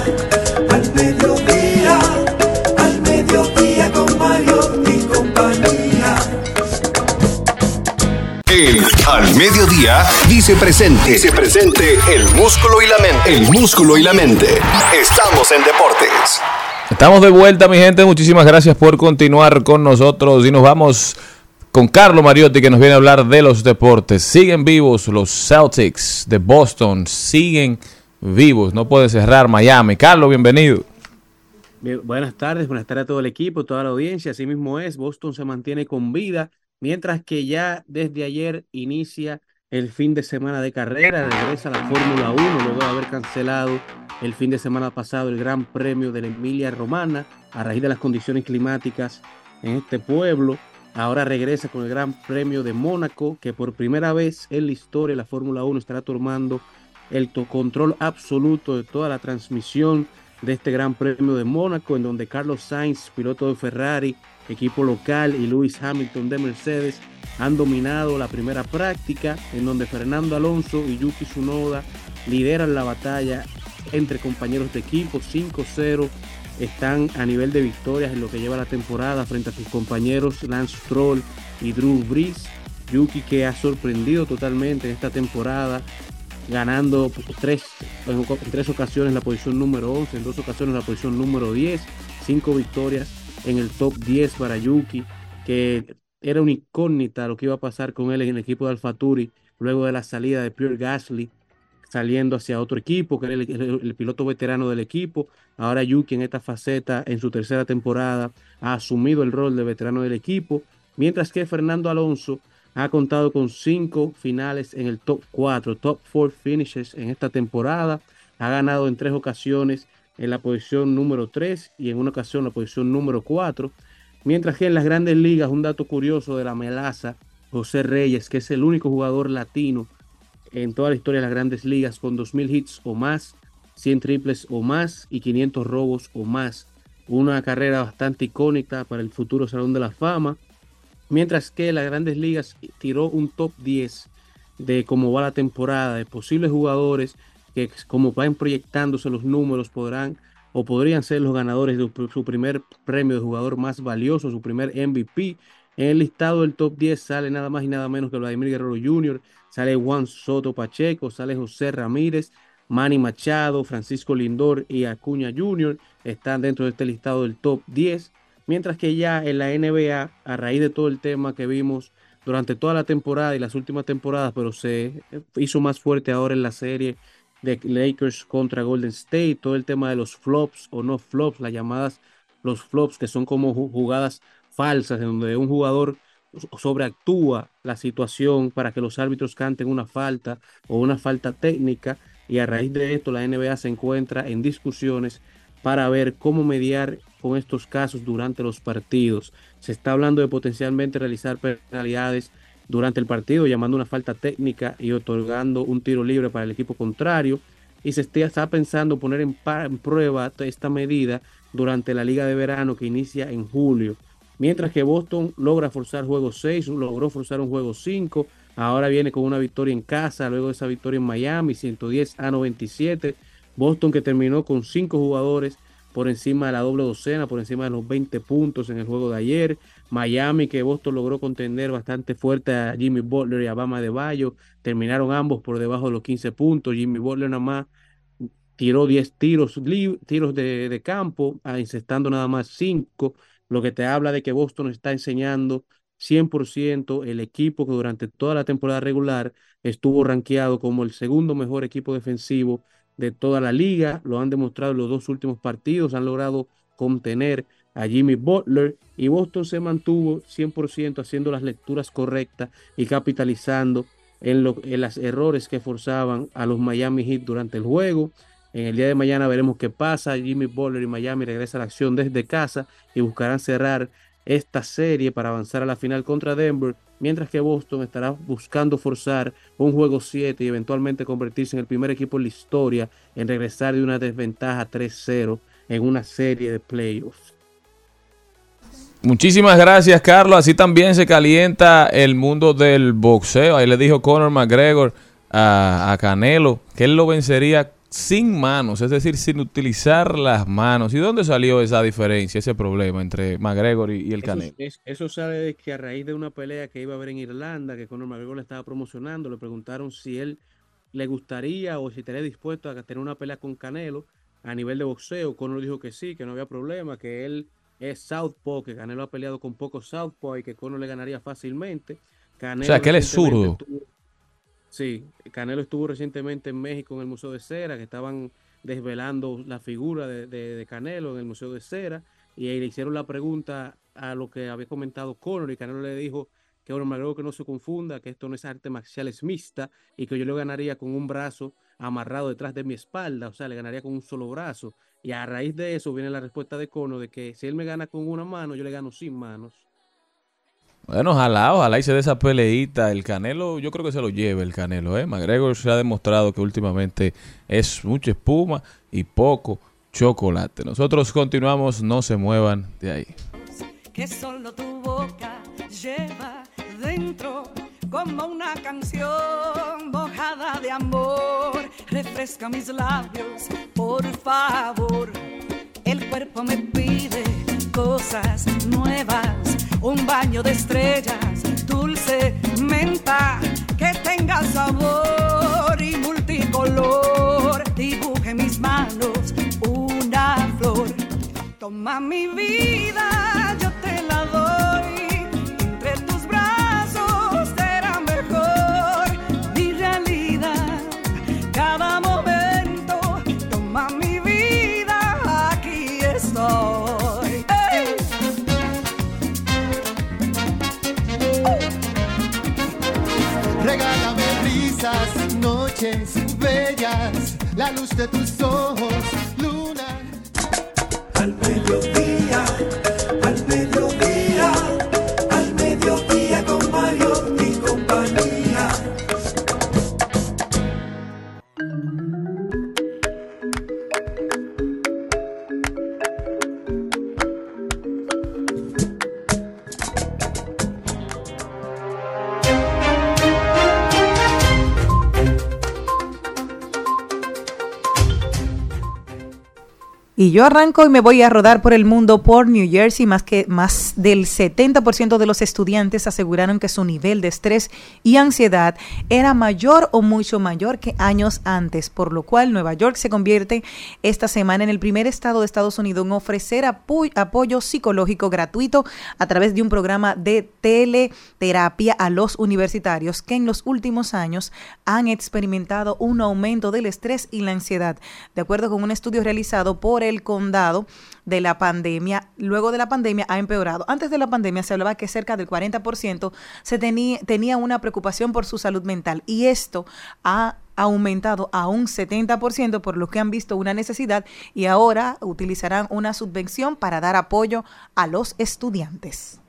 Al Mediodía
dice presente. Dice presente el músculo y la mente. El músculo y la mente. Estamos en deportes.
Estamos de vuelta, mi gente. Muchísimas gracias por continuar con nosotros. Y nos vamos con Carlos Mariotti, que nos viene a hablar de los deportes. Siguen vivos los Celtics de Boston. Siguen vivos. No puede cerrar Miami. Carlos, bienvenido.
Bien, buenas tardes, buenas tardes a todo el equipo, toda la audiencia. Así mismo es, Boston se mantiene con vida, mientras que ya desde ayer inicia el fin de semana de carrera, regresa la Fórmula 1 luego de haber cancelado el fin de semana pasado el Gran Premio de la Emilia Romana a raíz de las condiciones climáticas en este pueblo. Ahora regresa con el Gran Premio de Mónaco, que por primera vez en la historia la Fórmula 1 estará tomando el control absoluto de toda la transmisión de este Gran Premio de Mónaco, en donde Carlos Sainz, piloto de Ferrari, equipo local, y Lewis Hamilton de Mercedes han dominado la primera práctica, en donde Fernando Alonso y Yuki Tsunoda lideran la batalla entre compañeros de equipo 5-0 están a nivel de victorias en lo que lleva la temporada frente a sus compañeros Lance Stroll y Drew Brees. Yuki que ha sorprendido totalmente en esta temporada, ganando tres, en tres ocasiones la posición número 11, en dos ocasiones la posición número 10, cinco victorias en el top 10 para Yuki, que era una incógnita lo que iba a pasar con él en el equipo de AlphaTauri luego de la salida de Pierre Gasly saliendo hacia otro equipo, que era el piloto veterano del equipo. Ahora Yuki en esta faceta, en su tercera temporada, ha asumido el rol de veterano del equipo, mientras que Fernando Alonso ha contado con cinco finales en el top 4, top 4 finishes en esta temporada. Ha ganado en tres ocasiones en la posición número 3 y en una ocasión la posición número 4. Mientras que en las grandes ligas, un dato curioso de la melaza, José Reyes, que es el único jugador latino en toda la historia de las grandes ligas con 2.000 hits o más, 100 triples o más y 500 robos o más. Una carrera bastante icónica para el futuro Salón de la Fama. Mientras que las grandes ligas tiró un top 10 de cómo va la temporada, de posibles jugadores que como van proyectándose los números podrán o podrían ser los ganadores de su primer premio de jugador más valioso, su primer MVP. En el listado del top 10 sale nada más y nada menos que Vladimir Guerrero Jr., sale Juan Soto Pacheco, sale José Ramírez, Manny Machado, Francisco Lindor y Acuña Jr. están dentro de este listado del top 10. Mientras que ya en la NBA, a raíz de todo el tema que vimos durante toda la temporada y las últimas temporadas, pero se hizo más fuerte ahora en la serie de Lakers contra Golden State, todo el tema de los flops o no flops, las llamadas los flops, que son como ju- jugadas falsas, en donde un jugador sobreactúa la situación para que los árbitros canten una falta o una falta técnica, y a raíz de esto la NBA se encuentra en discusiones para ver cómo mediar con estos casos durante los partidos. Se está hablando de potencialmente realizar penalidades durante el partido, llamando una falta técnica y otorgando un tiro libre para el equipo contrario. Y se está, pensando poner en prueba esta medida durante la liga de verano que inicia en julio. Mientras que Boston logra forzar juego 6, logró forzar un juego 5, ahora viene con una victoria en casa, luego de esa victoria en Miami, 110 a 97. Boston que terminó con 5 jugadores por encima de la doble docena, por encima de los 20 puntos en el juego de ayer. Miami que Boston logró contender bastante fuerte a Jimmy Butler y a Bama de Bayo. Terminaron ambos por debajo de los 15 puntos. Jimmy Butler nada más tiró 10 tiros, tiros de, de campo, ah, encestando nada más 5, lo que te habla de que Boston está enseñando 100% el equipo que durante toda la temporada regular estuvo rankeado como el segundo mejor equipo defensivo de toda la liga, lo han demostrado en los dos últimos partidos, han logrado contener a Jimmy Butler y Boston se mantuvo 100% haciendo las lecturas correctas y capitalizando en, lo, en los errores que forzaban a los Miami Heat durante el juego. En el día de mañana veremos qué pasa. Jimmy Butler y Miami regresan a la acción desde casa y buscarán cerrar esta serie para avanzar a la final contra Denver, mientras que Boston estará buscando forzar un juego 7 y eventualmente convertirse en el primer equipo en la historia en regresar de una desventaja 3-0 en una serie de playoffs.
Muchísimas gracias, Carlos. Así también se calienta el mundo del boxeo. Ahí le dijo Conor McGregor a, a Canelo que él lo vencería sin manos, es decir, sin utilizar las manos. ¿Y dónde salió esa diferencia, ese problema entre McGregor y, y el
Eso,
Canelo?
es- eso sale de que a raíz de una pelea que iba a haber en Irlanda, que Conor McGregor le estaba promocionando, le preguntaron si él le gustaría o si estaría dispuesto a tener una pelea con Canelo a nivel de boxeo. Conor dijo que sí, que no había problema, que él es southpaw, que Canelo ha peleado con pocos southpaw y que Conor le ganaría fácilmente. Canelo
O sea, que él es zurdo.
Sí, Canelo estuvo recientemente en México en el Museo de Cera, que estaban desvelando la figura de, Canelo en el Museo de Cera, y ahí le hicieron la pregunta a lo que había comentado Conor, y Canelo le dijo que bueno, McGregor que no se confunda, que esto no es arte marcial, es mixta, y que yo le ganaría con un brazo amarrado detrás de mi espalda, o sea, le ganaría con un solo brazo. Y a raíz de eso viene la respuesta de Cono de que si él me gana con una mano, yo le gano sin manos.
Bueno, ojalá, ojalá y se dé esa peleita. El Canelo, yo creo que se lo lleve el Canelo, ¿eh? McGregor se ha demostrado que últimamente es mucha espuma y poco chocolate. Nosotros continuamos, no se muevan de ahí.
que solo tu boca lleva dentro como una canción mojada de amor. Refresca mis labios, por favor. El cuerpo me pide cosas nuevas, un baño de estrellas, dulce menta que tenga sabor y multicolor. Dibuje mis manos una flor. Toma mi vida,
noches bellas, la luz de tus ojos.
Y
yo arranco y me voy a rodar por el mundo por New Jersey. Más que más del 70% de los estudiantes aseguraron que su nivel de estrés y ansiedad era mayor o mucho mayor que años antes, por lo cual Nueva York se convierte esta semana en el primer estado de Estados Unidos en ofrecer apoyo psicológico gratuito a través de un programa de teleterapia a los universitarios que en los últimos años han experimentado un aumento del estrés y la ansiedad. De acuerdo con un estudio realizado por el condado de la pandemia, luego de la pandemia ha empeorado. Antes de la pandemia se hablaba que cerca del 40% se tenía, una preocupación por su salud mental y esto ha aumentado a un 70%, por lo que han visto una necesidad y ahora utilizarán una subvención para dar apoyo a los estudiantes.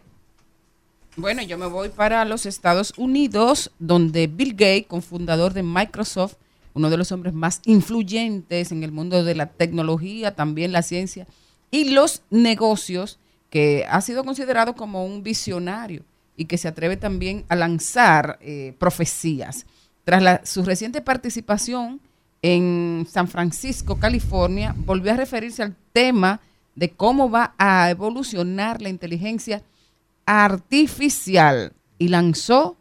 Bueno, yo me voy para los Estados Unidos, donde Bill Gates, cofundador de Microsoft, uno de los hombres más influyentes en el mundo de la tecnología, también la ciencia y los negocios, que ha sido considerado como un visionario y que se atreve también a lanzar eh, profecías. Tras su reciente participación en San Francisco, California, volvió a referirse al tema de cómo va a evolucionar la inteligencia artificial y lanzó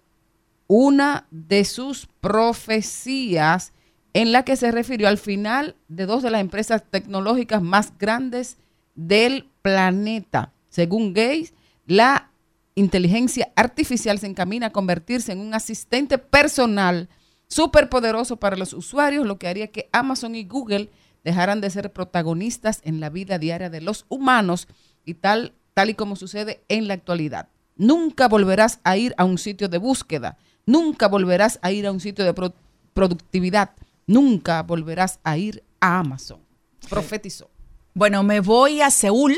una de sus profecías en la que se refirió al final de dos de las empresas tecnológicas más grandes del planeta. Según Gates, la inteligencia artificial se encamina a convertirse en un asistente personal superpoderoso para los usuarios, lo que haría que Amazon y Google dejaran de ser protagonistas en la vida diaria de los humanos y tal, tal y como sucede en la actualidad. Nunca volverás a ir a un sitio de búsqueda, nunca volverás a ir a un sitio de pro- productividad, nunca volverás a ir a Amazon. Profetizó.
Bueno, me voy a Seúl.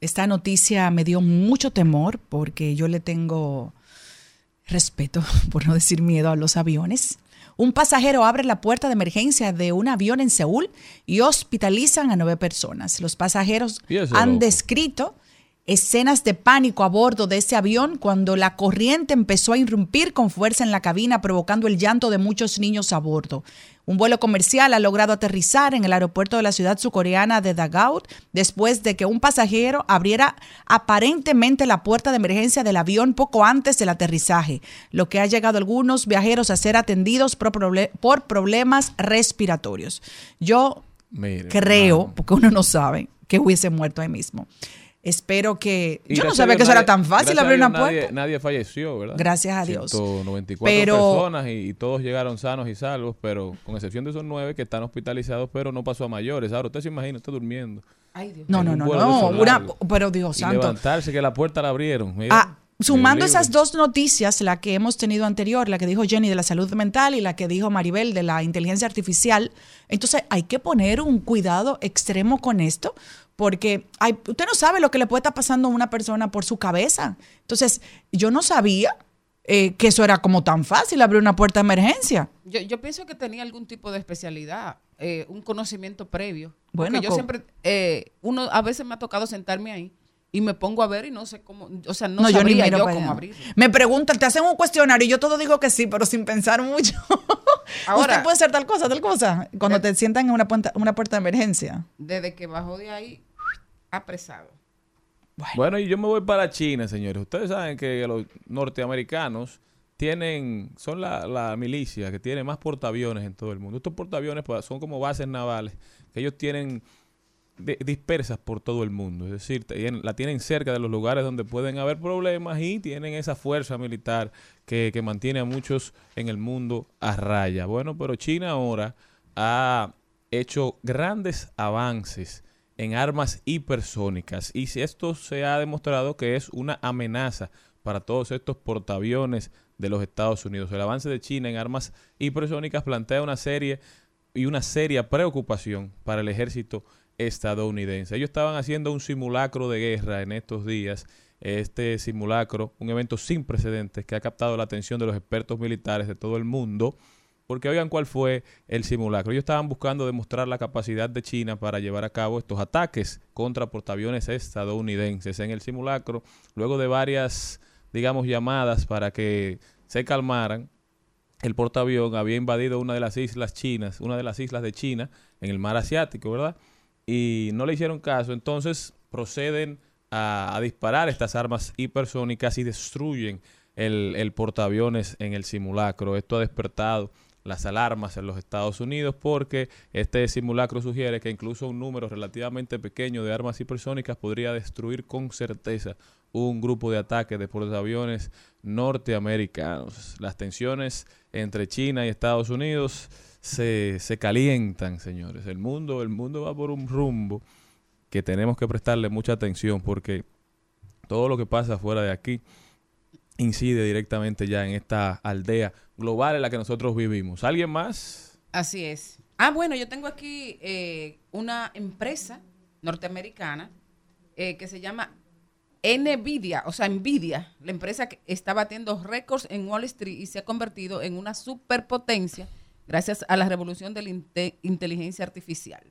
Esta noticia me dio mucho temor porque yo le tengo respeto, por no decir miedo, a los aviones. Un pasajero abre la puerta de emergencia de un avión en Seúl y hospitalizan a nueve personas. Los pasajeros han
loco.
descrito escenas de pánico a bordo de ese avión cuando la corriente empezó a irrumpir con fuerza en la cabina, provocando el llanto de muchos niños a bordo. Un vuelo comercial ha logrado aterrizar en el aeropuerto de la ciudad surcoreana de Dagout después de que un pasajero abriera aparentemente la puerta de emergencia del avión poco antes del aterrizaje, lo que ha llegado a algunos viajeros a ser atendidos por, proble- por problemas respiratorios. Yo
Mire,
creo, porque uno no sabe, que hubiese muerto ahí mismo. Espero que...
Y
Yo no sabía
Dios
que eso era tan fácil abrir
Dios
una puerta.
Nadie falleció, ¿verdad?
Gracias a Dios.
194
Pero-
personas y, y todos llegaron sanos y salvos, pero con excepción de esos nueve que están hospitalizados, pero no pasó a mayores. Ahora, usted se imagina, usted durmiendo.
No,
en
no, no, no,
esos
una, pero Dios
Y
santo.
levantarse, que la puerta la abrieron. Mira.
Ah, sumando esas dos noticias, la que hemos tenido anterior, la que dijo Jenny de la salud mental y la que dijo Maribel de la inteligencia artificial, entonces hay que poner un cuidado extremo con esto, porque hay- usted no sabe lo que le puede estar pasando a una persona por su cabeza. Entonces, yo no sabía eh, que eso era como tan fácil abrir una puerta de emergencia.
Yo, yo pienso que tenía algún tipo de especialidad, eh, un conocimiento previo.
Bueno,
Porque yo siempre, eh, uno a veces me ha tocado sentarme ahí y me pongo a ver y no sé cómo, o sea, no,
yo ni
sabría
miro
yo cómo
allá.
abrirlo.
Me preguntan, te hacen un cuestionario y yo todo digo que sí, pero sin pensar mucho.
Ahora-
Usted puede hacer tal cosa, tal cosa, cuando te sientan en una puerta, una puerta de emergencia.
Desde que bajó de ahí, apresado.
Bueno, y yo me voy para China, señores. Ustedes saben que los norteamericanos tienen, son la, la milicia que tiene más portaaviones en todo el mundo. Estos portaaviones pues, son como bases navales que ellos tienen dispersas por todo el mundo. Es decir, la tienen cerca de los lugares donde pueden haber problemas y tienen esa fuerza militar que, que mantiene a muchos en el mundo a raya. Bueno, pero China ahora ha hecho grandes avances en armas hipersónicas y si esto se ha demostrado que es una amenaza para todos estos portaaviones de los Estados Unidos. El avance de China en armas hipersónicas plantea una serie y una seria preocupación para el ejército estadounidense. Ellos estaban haciendo un simulacro de guerra en estos días. Este simulacro, un evento sin precedentes que ha captado la atención de los expertos militares de todo el mundo. Porque oigan cuál fue el simulacro. Ellos estaban buscando demostrar la capacidad de China para llevar a cabo estos ataques contra portaaviones estadounidenses. En el simulacro, luego de varias, digamos, llamadas para que se calmaran, el portaavión había invadido una de las islas chinas, una de las islas de China, en el mar asiático, ¿verdad? Y no le hicieron caso. Entonces proceden a, disparar estas armas hipersónicas y destruyen el, el portaaviones en el simulacro. Esto ha despertado las alarmas en los Estados Unidos porque este simulacro sugiere que incluso un número relativamente pequeño de armas hipersónicas podría destruir con certeza un grupo de ataque de portaaviones norteamericanos. Las tensiones entre China y Estados Unidos se, se calientan, señores. El mundo, el mundo va por un rumbo que tenemos que prestarle mucha atención porque todo lo que pasa fuera de aquí incide directamente ya en esta aldea global en la que nosotros vivimos. ¿Alguien más?
Así es. Ah, bueno, yo tengo aquí eh, una empresa norteamericana eh, que se llama Nvidia, o sea, Nvidia, la empresa que está batiendo récords en Wall Street y se ha convertido en una superpotencia gracias a la revolución de la inte- inteligencia artificial.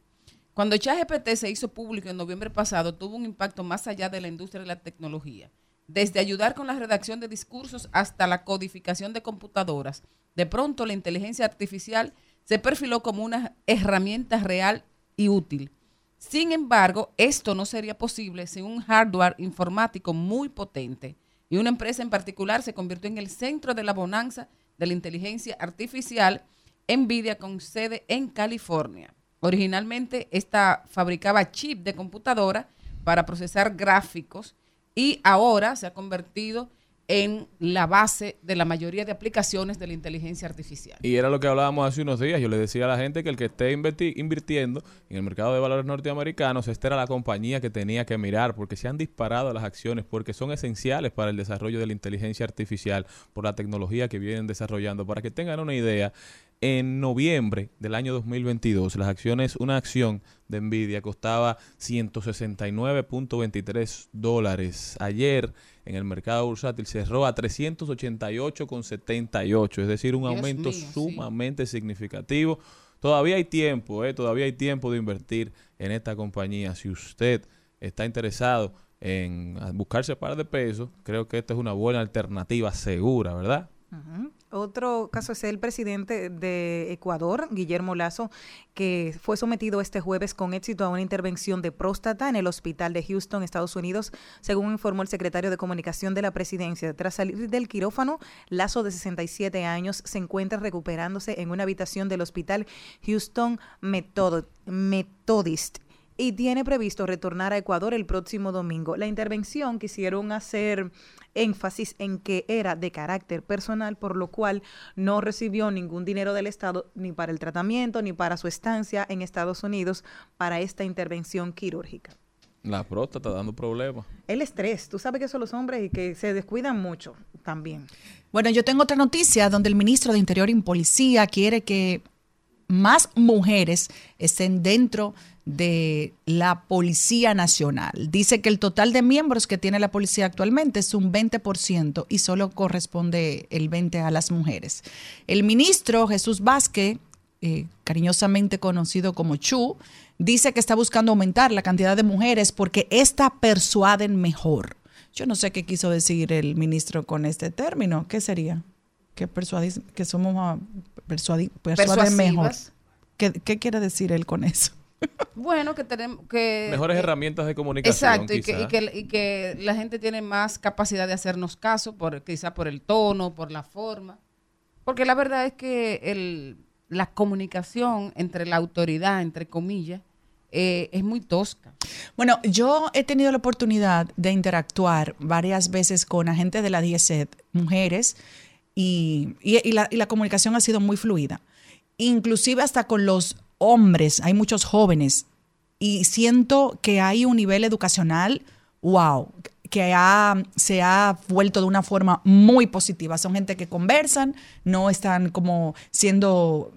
Cuando ChatGPT se hizo público en noviembre pasado, tuvo un impacto más allá de la industria de la tecnología. Desde ayudar con la redacción de discursos hasta la codificación de computadoras, de pronto la inteligencia artificial se perfiló como una herramienta real y útil. Sin embargo, esto no sería posible sin un hardware informático muy potente. Y una empresa en particular se convirtió en el centro de la bonanza de la inteligencia artificial, Nvidia, con sede en California. Originalmente, esta fabricaba chip de computadora para procesar gráficos y ahora se ha convertido en la base de la mayoría de aplicaciones de la inteligencia artificial.
Y era lo que hablábamos hace unos días. Yo le decía a la gente que el que esté invirtiendo en el mercado de valores norteamericanos, esta era la compañía que tenía que mirar, porque se han disparado las acciones, porque son esenciales para el desarrollo de la inteligencia artificial, por la tecnología que vienen desarrollando. Para que tengan una idea, en noviembre del año 2022, las acciones, una acción de Nvidia costaba 169.23 dólares. Ayer en el mercado bursátil cerró a 388,78, es decir, un
Dios
aumento
mío, sí.
sumamente significativo. Todavía hay tiempo, ¿eh? todavía hay tiempo de invertir en esta compañía. Si usted está interesado en buscarse par de pesos, creo que esta es una buena alternativa segura, ¿verdad?
Ujú. Otro caso es el presidente de Ecuador, Guillermo Lazo, que fue sometido este jueves con éxito a una intervención de próstata en el hospital de Houston, Estados Unidos, según informó el secretario de Comunicación de la presidencia. Tras salir del quirófano, Lazo, de 67 años, se encuentra recuperándose en una habitación del hospital Houston Methodist. Y tiene previsto retornar a Ecuador el próximo domingo. La intervención quisieron hacer énfasis en que era de carácter personal, por lo cual no recibió ningún dinero del Estado ni para el tratamiento ni para su estancia en Estados Unidos para esta intervención quirúrgica.
La próstata dando problemas.
El estrés, tú sabes que son los hombres y que se descuidan mucho también.
Bueno, yo tengo otra noticia donde el ministro de Interior y Policía quiere que más mujeres estén dentro de la Policía Nacional. Dice que el total de miembros que tiene la policía actualmente es un 20% y solo corresponde el 20% a las mujeres. El ministro Jesús Vázquez, eh, cariñosamente conocido como Chu, dice que está buscando aumentar la cantidad de mujeres porque esta persuaden mejor. Yo no sé qué quiso decir el ministro con este término. ¿Qué sería? Que, que somos ah, persuadi- persuaden mejor.
Persuasivas.
¿Qué, qué quiere decir él con eso?
Bueno, que tenemos que...
Mejores
eh,
herramientas de comunicación.
Exacto, y que,
quizá.
y, que, y que la gente tiene más capacidad de hacernos caso, por, quizá por el tono, por la forma. Porque la verdad es que el, la comunicación entre la autoridad, entre comillas, eh, es muy tosca.
Bueno, yo he tenido la oportunidad de interactuar varias veces con agentes de la DIESET, mujeres, y, y- y la, y la comunicación ha sido muy fluida. Inclusive hasta con los hombres, hay muchos jóvenes, y siento que hay un nivel educacional, wow, que ha- se ha vuelto de una forma muy positiva. Son gente que conversan, no están como siendo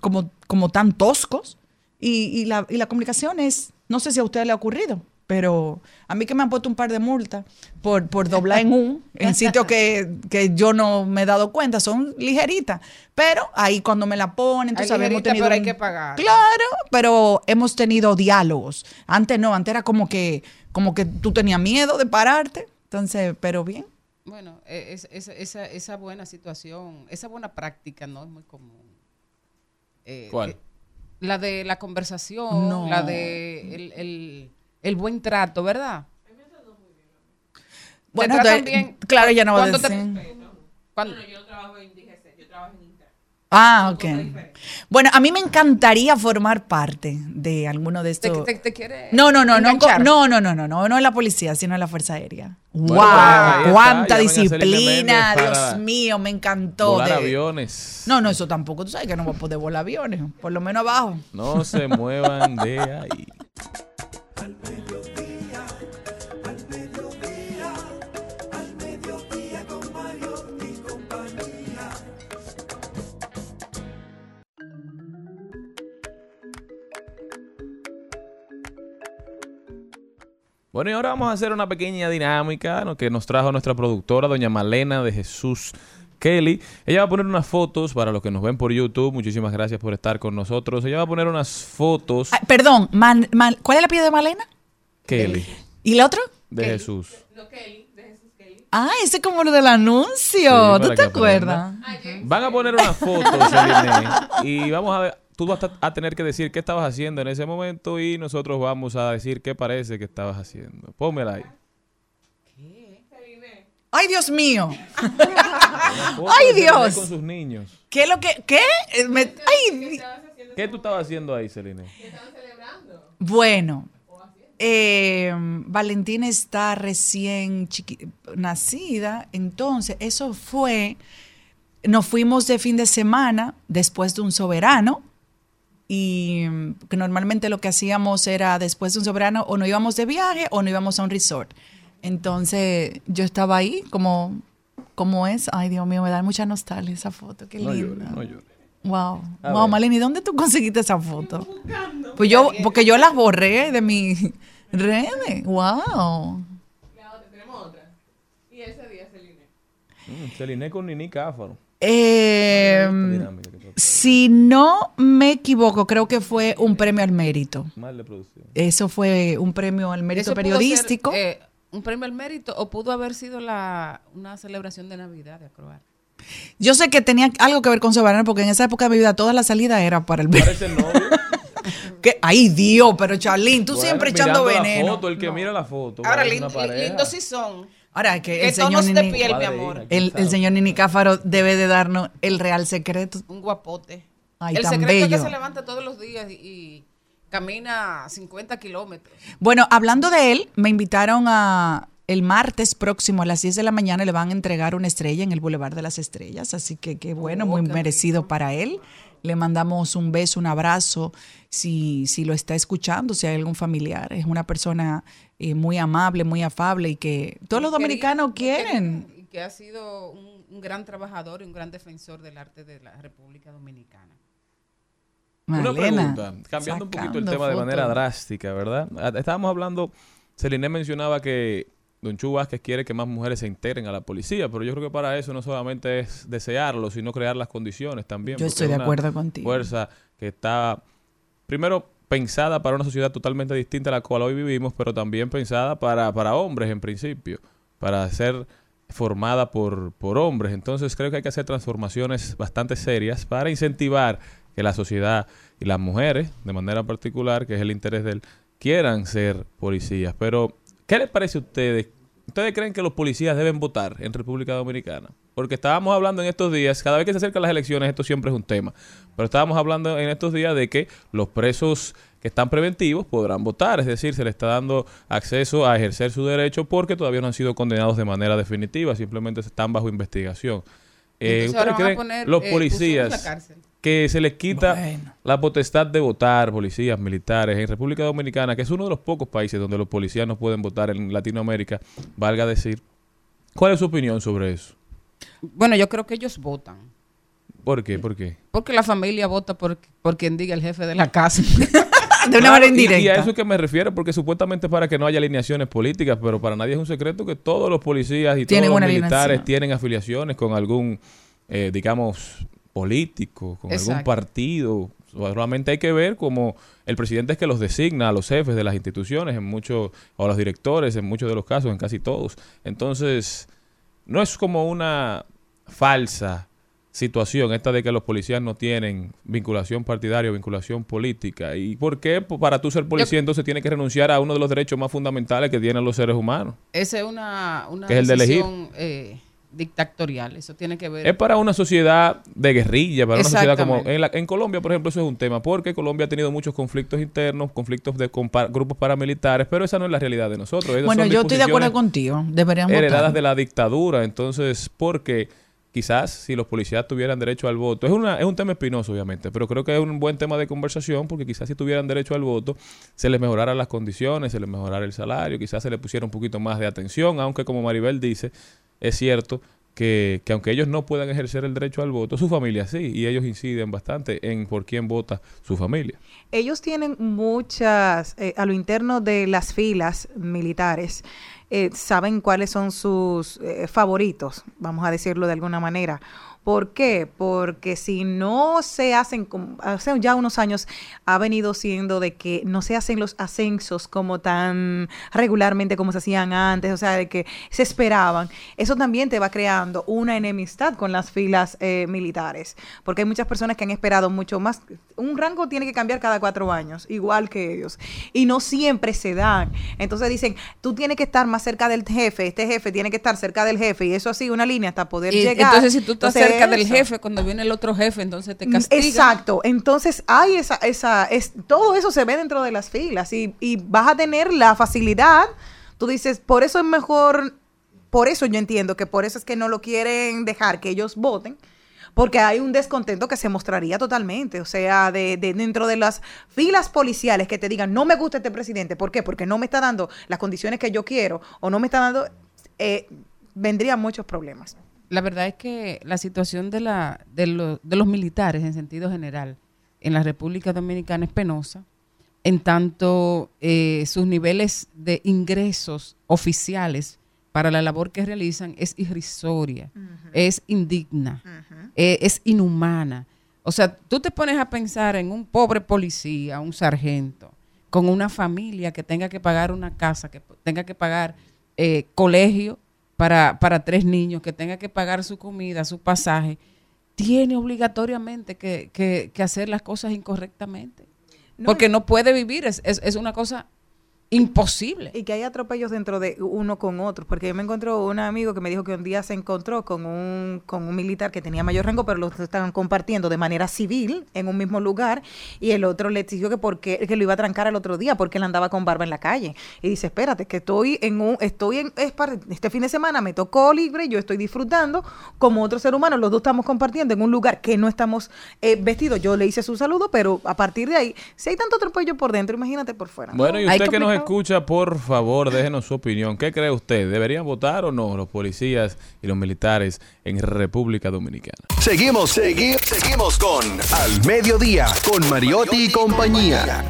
como, como tan toscos. Y la, y la comunicación es, no sé si a usted le ha ocurrido, pero a mí que me han puesto un par de multas por, por doblar en un, en sitios que, que yo no me he dado cuenta, son ligeritas. Pero ahí cuando me la ponen, entonces hemos tenido...
pero hay
un-
que pagar.
Claro, pero hemos tenido diálogos. Antes no, antes era como que, como que tú tenías miedo de pararte. Entonces, pero bien.
Bueno, es- es- esa, esa buena situación, esa buena práctica no es muy común. Eh,
¿Cuál?
eh, la de la conversación,
No.
la de el, el- el buen trato, ¿verdad?
Bueno,
Te tratan bien
claro, ya no va a
cuando te-
decir.
cuando-
Ah, ok. Bueno, a mí me encantaría formar parte de alguno de
te,
estos.
te- te quiere
No, no, no, no, no, no, no, no, no, no en la policía, sino en la Fuerza Aérea.
Bueno,
¡Wow!
está,
¡Cuánta disciplina! Dios mío, me encantó.
Volar
de-
aviones.
No, no, eso tampoco. Tú sabes que no voy a poder volar aviones, por lo menos abajo.
No se muevan de ahí. Bueno, y ahora vamos a hacer una pequeña dinámica ¿no? que nos trajo nuestra productora, doña Malena de Jesús Kelly. Ella va a poner unas fotos para los que nos ven por YouTube. Muchísimas gracias por estar con nosotros. Ella va a poner unas fotos.
Ah, perdón, Man- Man- ¿cuál es el apellido de Malena?
Kelly,
¿Y el otro?
de Jesús.
Ah, ese es como lo del anuncio.
Sí,
¿Tú te acuerdas?
Van a poner una foto, Celine, y vamos a ver. Tú vas a- tener que decir qué estabas haciendo en ese momento y nosotros vamos a decir qué parece que estabas haciendo. Pónmela ahí.
¡Ay, Dios mío! ¡Ay, Dios!
Con sus niños.
¿Qué es lo que.? ¿Qué? Eh, me- ¡Ay!
¿Qué tú estabas haciendo ahí, Celine?
Bueno, eh, Valentina está recién nacida, entonces eso fue, nos fuimos de fin de semana después de un soberano y mm, que normalmente lo que hacíamos era después de un soberano o no íbamos de viaje o no íbamos a un resort. Entonces yo estaba ahí como, como es, ay Dios mío, me da mucha nostalgia esa foto, qué
No
linda.
no llores.
Wow.
A
wow,
ver.
Maleni, ¿dónde tú conseguiste esa foto? Pues yo, porque yo las borré de mi redes. Wow.
Mm, Celine con Nini Cáfaro.
Eh,
dinámica que tú-
si no me equivoco, creo que fue un premio al mérito.
Mal de producción.
Eso fue un premio al mérito
Eso pudo ser,
periodístico.
eh, un premio al mérito o pudo haber sido la, una celebración de Navidad de Acrobar.
Yo sé que tenía algo que ver con Soberano porque en esa época de mi vida toda la salida era para el
Parece el novio.
¿Qué? Ay, Dios, pero Charlene, tú
Bueno,
siempre echando
mirando la
veneno.
foto, el que mira la foto.
Ahora, lindos sí son.
Ahora que
¿Qué
el señor
tonos de
Nini,
piel, mi amor?
el, el señor Nini Cáfaro debe de darnos el real secreto.
Un guapote.
Ay,
el
tan
secreto es que se levanta todos los días y, y camina 50 kilómetros.
Bueno, hablando de él, me invitaron a el martes próximo a las 10 de la mañana le van a entregar una estrella en el Boulevard de las Estrellas, así que qué bueno,
Oh,
muy
qué
merecido para él. Le mandamos un beso, un abrazo, si, si lo está escuchando, si hay algún familiar. Es una persona eh, muy amable, muy afable y que todos los dominicanos quieren.
Y que ha sido un, un gran trabajador y un gran defensor del arte de la República Dominicana.
Una pregunta, cambiando un poquito el tema de manera drástica, ¿verdad? Ah, Estábamos hablando, Celine mencionaba que Don Chu Vázquez quiere que más mujeres se integren a la policía, pero yo creo que para eso no solamente es desearlo, sino crear las condiciones también.
Yo estoy
es
de acuerdo contigo.
Fuerza que está, primero, pensada para una sociedad totalmente distinta a la cual hoy vivimos, pero también pensada para, para hombres en principio, para ser formada por, por hombres. Entonces creo que hay que hacer transformaciones bastante serias para incentivar que la sociedad y las mujeres, de manera particular, que es el interés de él, quieran ser policías. Pero, ¿qué les parece a ustedes? ¿Ustedes creen que los policías deben votar en República Dominicana? Porque estábamos hablando en estos días, cada vez que se acercan las elecciones, esto siempre es un tema. Pero estábamos hablando en estos días de que los presos que están preventivos podrán votar, es decir, se les está dando acceso a ejercer su derecho porque todavía no han sido condenados de manera definitiva, simplemente están bajo investigación. Eh, ¿ustedes creen
poner,
los
eh,
policías Que se les quita la potestad de votar, policías militares, en República Dominicana, que es uno de los pocos países donde los policías no pueden votar en Latinoamérica, valga decir. ¿Cuál es su opinión sobre eso?
Bueno, yo creo que ellos votan.
¿Por qué? ¿Por qué?
Porque la familia vota por, por quien diga el jefe de la casa.
de una
Claro,
manera
y- Y,
indirecta.
a eso es que me refiero, porque supuestamente para que no haya alineaciones políticas, pero para nadie es un secreto que todos los policías y
Tienen
todos los militares
alineación.
tienen afiliaciones con algún, eh, digamos, político, con algún partido. Solamente hay que ver como el presidente es que los designa a los jefes de las instituciones, en muchos, o a los directores, en muchos de los casos, en casi todos. Entonces, no es como una falsa situación esta de que los policías no tienen vinculación partidaria o vinculación política. ¿Y por qué? Pues para tú ser policía entonces tienes que renunciar a uno de los derechos más fundamentales que tienen los seres humanos.
Esa es una, una
Que es el de elegir.
eh, dictatorial. Eso tiene que ver.
Es para una sociedad de guerrilla, para una sociedad como... En, la- en Colombia, por ejemplo, eso es un tema, porque Colombia ha tenido muchos conflictos internos, conflictos de con pa- grupos paramilitares, pero esa no es la realidad de nosotros. Esas
Bueno, yo estoy de acuerdo contigo. Deberían
heredadas
votar.
de la dictadura. Entonces, porque quizás si los policías tuvieran derecho al voto, es, una, es un tema espinoso, obviamente, pero creo que es un buen tema de conversación porque quizás si tuvieran derecho al voto, se les mejoraran las condiciones, se les mejorara el salario, quizás se les pusiera un poquito más de atención, aunque como Maribel dice, es cierto que, que aunque ellos no puedan ejercer el derecho al voto, su familia sí, y ellos inciden bastante en por quién vota su familia.
Ellos tienen muchas, eh, a lo interno de las filas militares, eh, saben cuáles son sus eh, favoritos, vamos a decirlo de alguna manera. ¿Por qué? Porque si no se hacen, hace ya unos años ha venido siendo de que no se hacen los ascensos como tan regularmente como se hacían antes, o sea, de que se esperaban. Eso también te va creando una enemistad con las filas eh, militares, porque hay muchas personas que han esperado mucho más. Un rango tiene que cambiar cada cuatro años, igual que ellos, y no siempre se dan. Entonces dicen, tú tienes que estar más cerca del jefe, este jefe tiene que estar cerca del jefe, y eso así, una línea hasta poder
Y
llegar.
entonces, si tú estás
Entonces,
cerca del jefe, cuando viene el otro jefe, entonces te castigan.
Exacto. Entonces hay esa, esa, es, todo eso se ve dentro de las filas y, y vas a tener la facilidad. Tú dices, por eso es mejor, por eso yo entiendo que por eso es que no lo quieren dejar que ellos voten. Porque hay un descontento que se mostraría totalmente. O sea, de, de dentro de las filas policiales que te digan, no me gusta este presidente. ¿Por qué? Porque no me está dando las condiciones que yo quiero o no me está dando, eh, vendrían muchos problemas.
La verdad es que la situación de, la, de, lo- de los militares en sentido general en la República Dominicana es penosa, en tanto eh, sus niveles de ingresos oficiales para la labor que realizan es irrisoria, es indigna, eh, es inhumana. O sea, tú te pones a pensar en un pobre policía, un sargento, con una familia que tenga que pagar una casa, que tenga que pagar eh, colegio para, para tres niños, que tenga que pagar su comida, su pasaje, tiene obligatoriamente que, que- que hacer las cosas incorrectamente.
No,
porque no puede vivir, es, es, es una cosa imposible.
Y que hay atropellos dentro de uno con otro, porque yo me encontró un amigo que me dijo que un día se encontró con un, con un militar que tenía mayor rango, pero los estaban compartiendo de manera civil en un mismo lugar, y el otro le exigió que porque que lo iba a trancar el otro día porque él andaba con barba en la calle. Y dice, espérate, que estoy en un, estoy en, es para, este fin de semana me tocó libre, yo estoy disfrutando como otro ser humano, los dos estamos compartiendo en un lugar que no estamos eh, vestidos. Yo le hice su saludo, pero a partir de ahí, si hay tanto atropello por dentro, imagínate por fuera.
Bueno, y usted que nos. Escucha, por favor, déjenos su opinión. ¿Qué cree usted? ¿Deberían votar o no los policías y los militares en República Dominicana?
Seguimos, seguimos, seguimos con Al Mediodía, con Mariotti y compañía.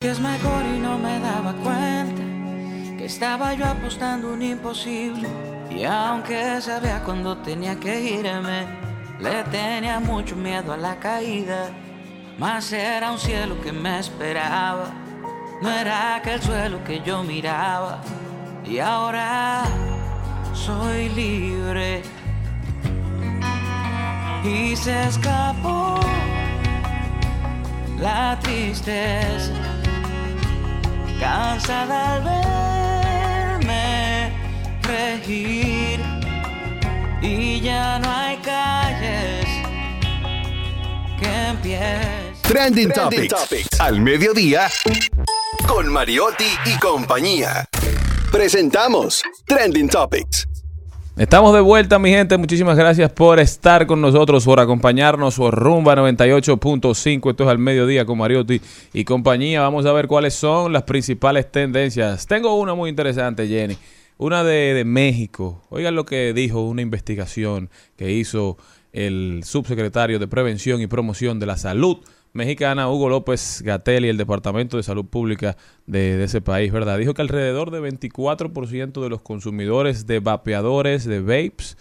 Que es mejor y no me daba cuenta que estaba yo apostando un imposible. Y aunque sabía cuando tenía que irme, le tenía mucho miedo a la caída. Mas era un cielo que me esperaba, no era aquel suelo que yo miraba. Y ahora soy libre. Y se escapó la tristeza cansada al verme regir y ya no hay calles que empiecen
Trending Topics. Al mediodía, con Mariotti y compañía. Presentamos Trending Topics.
Estamos de vuelta, mi gente. Muchísimas gracias por estar con nosotros, por acompañarnos por Rumba 98.5. Esto es al mediodía con Mariotti y compañía. Vamos a ver cuáles son las principales tendencias. Tengo una muy interesante, Jenny. Una de, de México. Oigan lo que dijo una investigación que hizo el subsecretario de Prevención y Promoción de la Salud mexicana, Hugo López Gatel y el Departamento de Salud Pública de, ese país, ¿verdad? Dijo que alrededor de 24% de los consumidores de vapeadores, de vapes,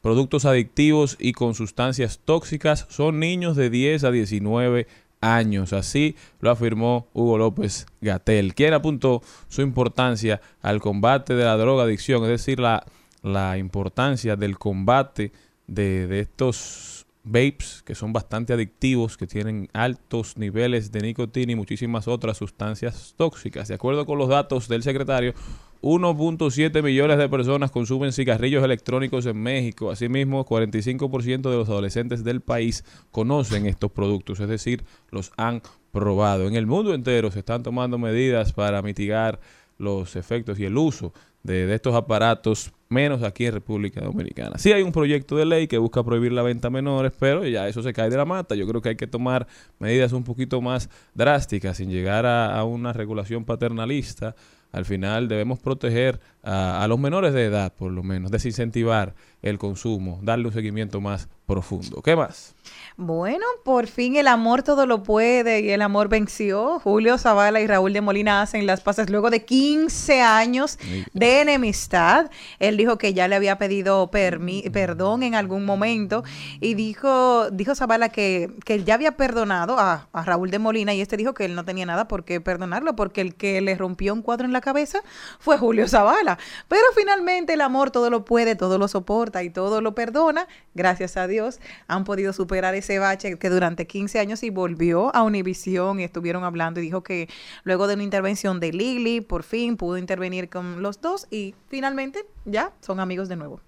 productos adictivos y con sustancias tóxicas son niños de 10 a 19 años. Así lo afirmó Hugo López Gatel, quien apuntó su importancia al combate de la drogadicción, es decir, la, la importancia del combate de, de estos vapes que son bastante adictivos, que tienen altos niveles de nicotina y muchísimas otras sustancias tóxicas. De acuerdo con los datos del secretario, 1.7 millones de personas consumen cigarrillos electrónicos en México. Asimismo, 45% de los adolescentes del país conocen estos productos, es decir, los han probado. En el mundo entero se están tomando medidas para mitigar los efectos y el uso de, estos aparatos, menos aquí en República Dominicana. Sí hay un proyecto de ley que busca prohibir la venta a menores, pero ya eso se cae de la mata. Yo creo que hay que tomar medidas un poquito más drásticas sin llegar a, una regulación paternalista. Al final debemos proteger a los menores de edad, por lo menos, desincentivar el consumo, darle un seguimiento más profundo. ¿Qué más?
Bueno, por fin el amor todo lo puede y el amor venció. Julio Zavala y Raúl de Molina hacen las pasas luego de 15 años de enemistad. Él dijo que ya le había pedido permi- perdón en algún momento y dijo, dijo Zavala que, que él ya había perdonado a, a Raúl de Molina y este dijo que él no tenía nada por qué perdonarlo porque el que le rompió un cuadro en la cabeza fue Julio Zavala. Pero finalmente el amor todo lo puede, todo lo soporta y todo lo perdona. Gracias a Dios han podido superar ese bache que durante 15 años y volvió a Univisión y estuvieron hablando y dijo que luego de una intervención de Lili, por fin pudo intervenir con los dos y finalmente ya son amigos de nuevo.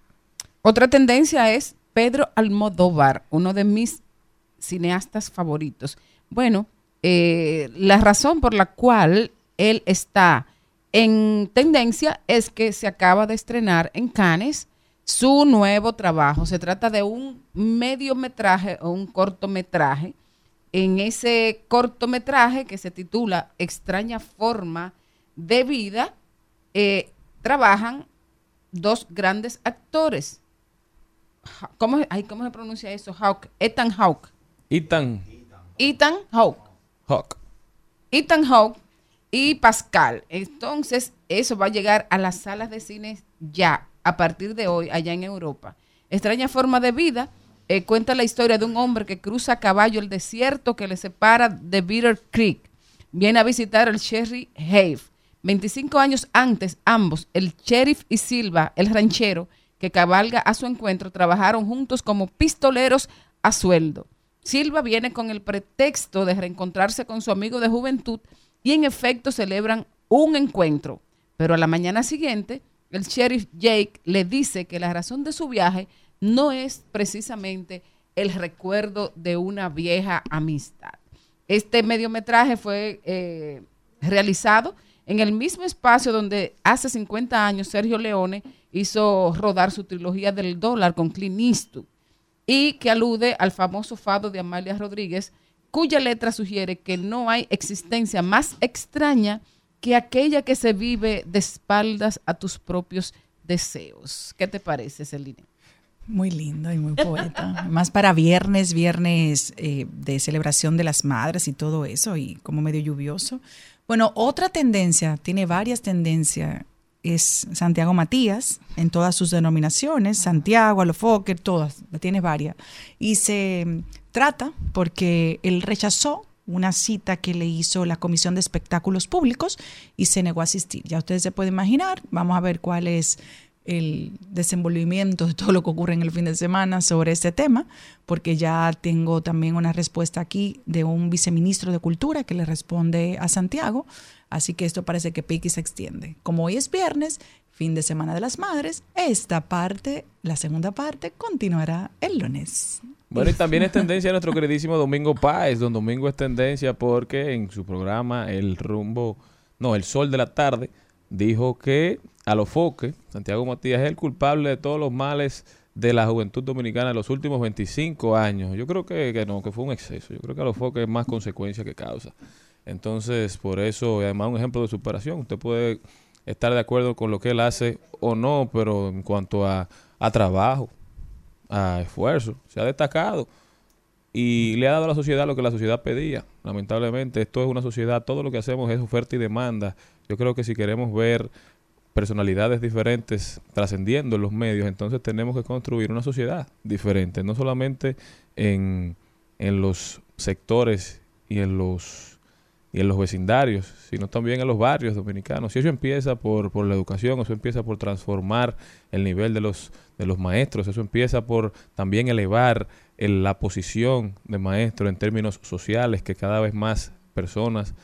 Otra tendencia es Pedro Almodóvar, uno de mis cineastas favoritos. Bueno, eh, la razón por la cual él está en tendencia es que se acaba de estrenar en Cannes su nuevo trabajo. Se trata de un mediometraje o un cortometraje. En ese cortometraje que se titula Extraña forma de vida, eh, trabajan dos grandes actores. ¿Cómo, ay, ¿Cómo se pronuncia eso? Hawk, Ethan Hawke.
Ethan
Ethan Hawke.
Hawk.
Ethan Hawke y Pascal. Entonces, eso va a llegar a las salas de cine ya, a partir de hoy, allá en Europa. Extraña forma de vida. eh, cuenta la historia de un hombre que cruza a caballo el desierto que le separa de Bitter Creek. Viene a visitar el Sherry Have. 25 años antes, ambos, el sheriff y Silva, el ranchero, que cabalga a su encuentro, trabajaron juntos como pistoleros a sueldo. Silva viene con el pretexto de reencontrarse con su amigo de juventud y en efecto celebran un encuentro. Pero a la mañana siguiente, el sheriff Jake le dice que la razón de su viaje no es precisamente el recuerdo de una vieja amistad. Este mediometraje fue eh, realizado en el mismo espacio donde hace 50 años Sergio Leone hizo rodar su trilogía del dólar con Clint Eastwood y que alude al famoso fado de Amalia Rodríguez, cuya letra sugiere que no hay existencia más extraña que aquella que se vive de espaldas a tus propios deseos. ¿Qué te parece, Celine?
Muy lindo y muy poeta. Más para viernes, viernes eh, de celebración de las madres y todo eso, y como medio lluvioso. Bueno, otra tendencia, tiene varias tendencias, es Santiago Matías, en todas sus denominaciones, Santiago, Alofoque, todas, tiene varias. Y se mm, trata porque él rechazó una cita que le hizo la Comisión de Espectáculos Públicos y se negó a asistir. Ya ustedes se pueden imaginar, vamos a ver cuál es el desenvolvimiento de todo lo que ocurre en el fin de semana sobre este tema, porque ya tengo también una respuesta aquí de un viceministro de Cultura que le responde a Santiago, así que esto parece que pique se extiende. Como hoy es viernes, fin de semana de las madres, esta parte, la segunda parte, continuará el lunes.
Bueno, y también es tendencia nuestro queridísimo Domingo Páez. Don Domingo es tendencia porque en su programa El Rumbo, no, El Sol de la Tarde, dijo que a los foques, Santiago Matías es el culpable de todos los males de la juventud dominicana en los últimos 25 años. Yo creo que, no, que fue un exceso. Yo creo que a los foques es más consecuencia que causa. Entonces, por eso, y además un ejemplo de superación. Usted puede estar de acuerdo con lo que él hace o no, pero en cuanto a, a trabajo, a esfuerzo, se ha destacado y le ha dado a la sociedad lo que la sociedad pedía. Lamentablemente, esto es una sociedad, todo lo que hacemos es oferta y demanda. Yo creo que si queremos ver personalidades diferentes trascendiendo en los medios, entonces tenemos que construir una sociedad diferente, no solamente en, en los sectores y en los y en los vecindarios, sino también en los barrios dominicanos. Y eso empieza por, por la educación, eso empieza por transformar el nivel de los, de los maestros, eso empieza por también elevar el- la posición de maestro en términos sociales, que cada vez más personas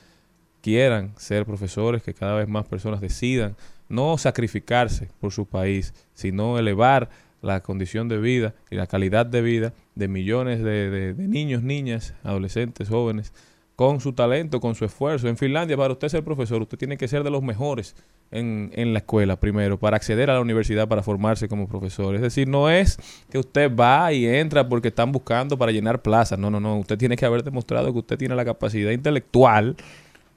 quieran ser profesores, que cada vez más personas decidan no sacrificarse por su país, sino elevar la condición de vida y la calidad de vida de millones de, de- de niños, niñas, adolescentes, jóvenes, con su talento, con su esfuerzo. En Finlandia, para usted ser profesor, usted tiene que ser de los mejores en, en la escuela primero, para acceder a la universidad, para formarse como profesor. Es decir, no es que usted va y entra porque están buscando para llenar plazas. No, no, no. Usted tiene que haber demostrado que usted tiene la capacidad intelectual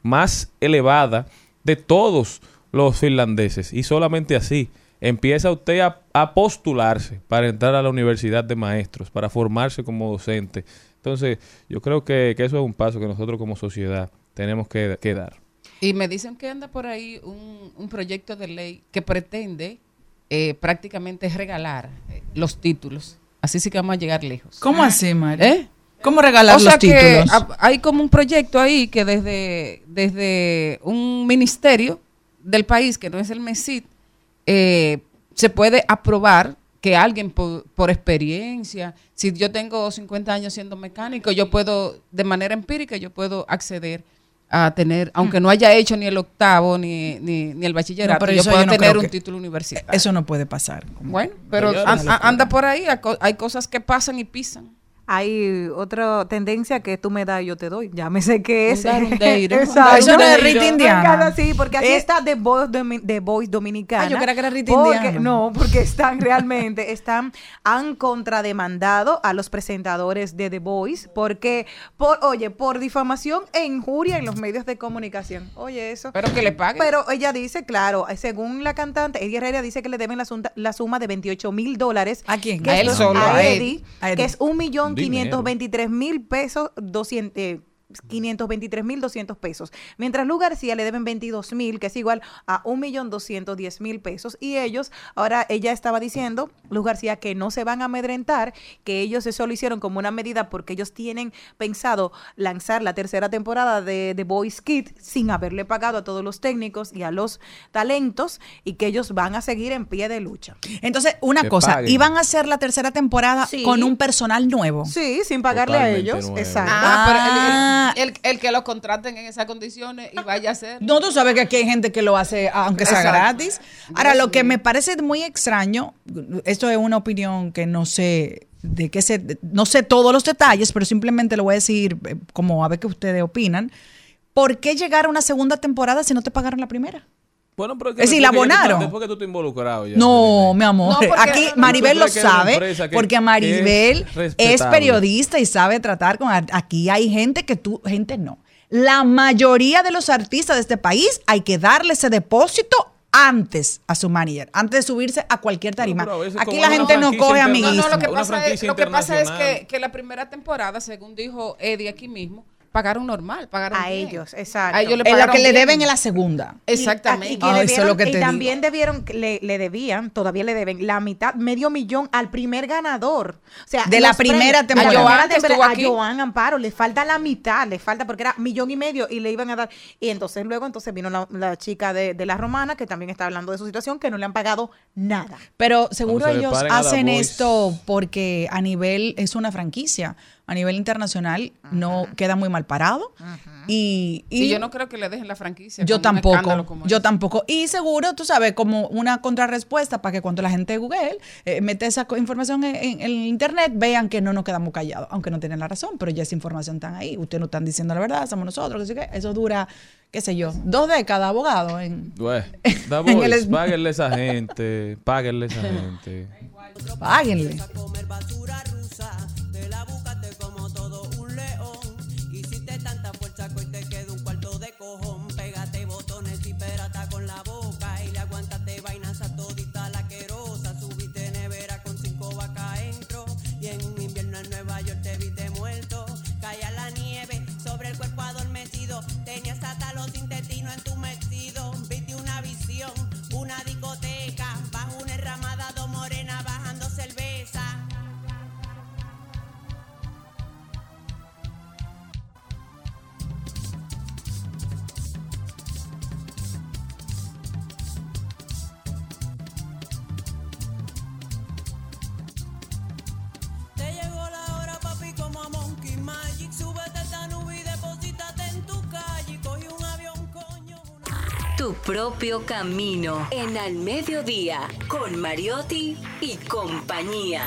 más elevada de todos los finlandeses. Y solamente así empieza usted a, a postularse para entrar a la universidad de maestros, para formarse como docente. Entonces, yo creo que, que eso es un paso que nosotros como sociedad tenemos que, que dar.
Y me dicen que anda por ahí un, un proyecto de ley que pretende eh, prácticamente regalar eh, los títulos. Así sí que vamos a llegar lejos.
¿Cómo así, María?
¿Eh?
¿Cómo regalar
o sea
los títulos?
ha- hay como un proyecto ahí que desde, desde un ministerio del país, que no es el MESID, eh, se puede aprobar que alguien por, por experiencia, si yo tengo 50 años siendo mecánico, yo puedo, de manera empírica, yo puedo acceder a tener, aunque no haya hecho ni el octavo ni, ni, ni el bachillerato,
No, pero
yo puedo
yo no
tener un título universitario.
Eso no puede pasar.
Bueno, pero an- anda por ahí, hay cosas que pasan y pisan.
Hay otra tendencia que tú me das y yo te doy. Ya me sé qué es.
dar, un deiro.
Exacto.
Eso no es Rita Indiana.
Encanta, Sí, porque así
Eh.
está The Voice, The Voice Dominicana.
Ah, yo creía que era Rita
Porque-
Indiana.
No, porque están realmente, están, han contrademandado a los presentadores de The Voice porque, por, oye, por difamación e injuria en los medios de comunicación. Oye, eso.
Pero que le paguen.
Pero ella dice, claro, según la cantante, Eddie Herrera dice que le deben la, suma- la suma de 28 mil dólares.
¿A quién?
Que
A él solo.
Eddie,
A Eddie.
que es un millón
Dinero.
quinientos veintitrés mil pesos, 200, eh, 523 mil 200 pesos. Mientras Lu García le deben 22 mil, que es igual a un millón 210 mil pesos. Y ellos, ahora ella estaba diciendo, Luz García, que no se van a amedrentar, que ellos eso lo hicieron como una medida porque ellos tienen pensado lanzar la tercera temporada de The Boys Kid sin haberle pagado a todos los técnicos y a los talentos y que ellos van a seguir en pie de lucha.
Entonces, una
Que
cosa,
paguen.
iban a hacer la tercera temporada
Sí.
con un personal nuevo.
Sí, sin pagarle a ellos.
nuevo.
Exacto.
Ah, pero
una...
El, el que lo contraten en esas condiciones y vaya a hacer.
No, tú sabes que aquí hay gente que lo hace aunque sea
Exacto.
gratis. Ahora, lo que me parece muy extraño, esto es una opinión que no sé de qué se, no sé todos los detalles, pero simplemente lo voy a decir eh, como a ver qué ustedes opinan. ¿Por qué llegar a una segunda temporada si no te pagaron la primera?
Bueno, pero
Es decir, la
que tú
abonaron.
estás- Después que tú te involucrado ya.
No, mi amor.
No, porque-
Aquí Maribel lo
es
sabe,
que-
porque
que
Maribel
es
es, periodista y sabe tratar con. Aquí hay gente que tú, gente no. La mayoría de los artistas de este país hay que darle ese depósito antes a su manager, antes de subirse a cualquier tarima.
pero a veces
Aquí la gente no coge
interna-
No,
amiguismo.
no, lo que pasa es, lo que, pasa es que, que la primera temporada, según dijo Eddie aquí mismo, pagaron normal, pagaron
A
bien.
ellos, exacto.
A ellos le
En
pagaron
que le deben en la segunda.
Exactamente.
Y,
Ah, eso es
debieron-
lo que
y
te
también debieron, le, le debían, todavía le deben la mitad, medio millón al primer ganador. O sea,
De la primera temporada.
A,
A Joan,
Joan,
que estuvo aquí.
a Joan Amparo, le falta la mitad, le falta porque era millón y medio y le iban a dar. Y entonces luego entonces vino la, la chica de, de la romana que también está hablando de su situación, que no le han pagado nada.
Pero seguro ellos hacen esto porque a nivel, es una franquicia, a nivel internacional no queda muy mal parado. Y, y
yo no creo que le dejen la franquicia.
yo tampoco,
como
yo
ese.
tampoco. Y seguro, tú sabes, como una contrarrespuesta para que cuando la gente Google eh, mete esa información en, en- en internet, vean que no nos quedamos callados, aunque no tienen la razón, pero ya esa información está ahí. Ustedes no están diciendo la verdad, somos nosotros, que sí que eso dura, qué sé yo, dos décadas, abogado. En,
Bueno,
En el
páguenle a esa gente, páguenle a esa gente.
páguenle.
Tu
propio camino en Al Mediodía con Mariotti y compañía.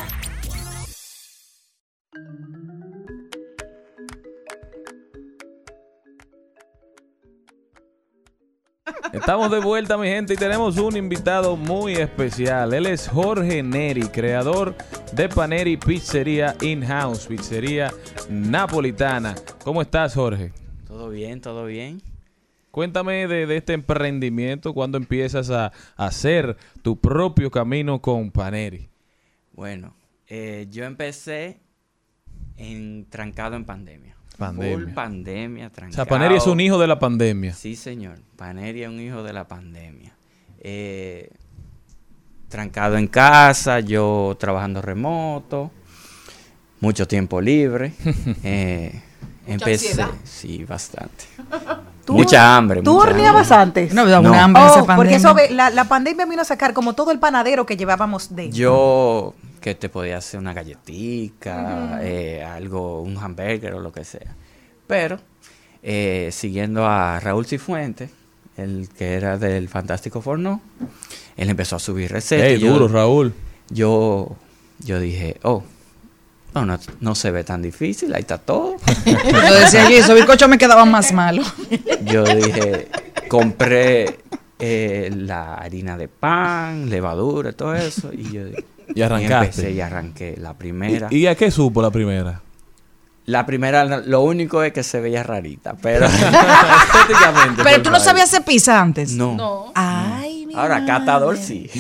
Estamos de vuelta, mi gente, y tenemos un invitado muy especial. Él es Jorge Neri, creador de Paneri Pizzería In-House, pizzería napolitana. ¿Cómo estás, Jorge?
Todo bien, todo bien.
Cuéntame de, de este emprendimiento, cuando empiezas a, a hacer tu propio camino con Paneri.
Bueno, eh, yo empecé en, trancado en pandemia.
Pandemia.
Full pandemia,
O
trancado.
sea, Paneri es un hijo de la pandemia.
Sí, señor. Paneri es un hijo de la pandemia. Eh, trancado en casa, yo trabajando remoto, mucho tiempo libre. eh, empecé,
ansiedad?
sí, bastante.
¿Tú-
mucha hambre.
¿Tú
mucha
horneabas
hambre.
antes?
No,
No.
una hambre en esa
Oh, porque eso
pandemia.
ve- la, la pandemia vino a sacar como todo el panadero que llevábamos de
Yo que te podía hacer una galletica,
Ujú.
eh, algo, un hamburger o lo que sea. Pero eh, siguiendo a Raúl Cifuentes, el que era del Fantástico Forno, él empezó a subir recetas.
Ey,
yo-
duro, Raúl.
Yo, yo dije, oh, no, no, no se ve tan difícil, ahí está todo.
Lo decía yo, esos bizcochos me quedaban más malos.
Yo dije, compré eh, la harina de pan, levadura, todo eso. Y yo
Y arrancaste.
empecé y arranqué la primera.
¿Y, y a qué supo la primera?
La primera, lo único es que se veía rarita, pero estéticamente.
Pero tú no sabías hacer pizza antes.
No.
Ay, mi
Ahora, catador sí.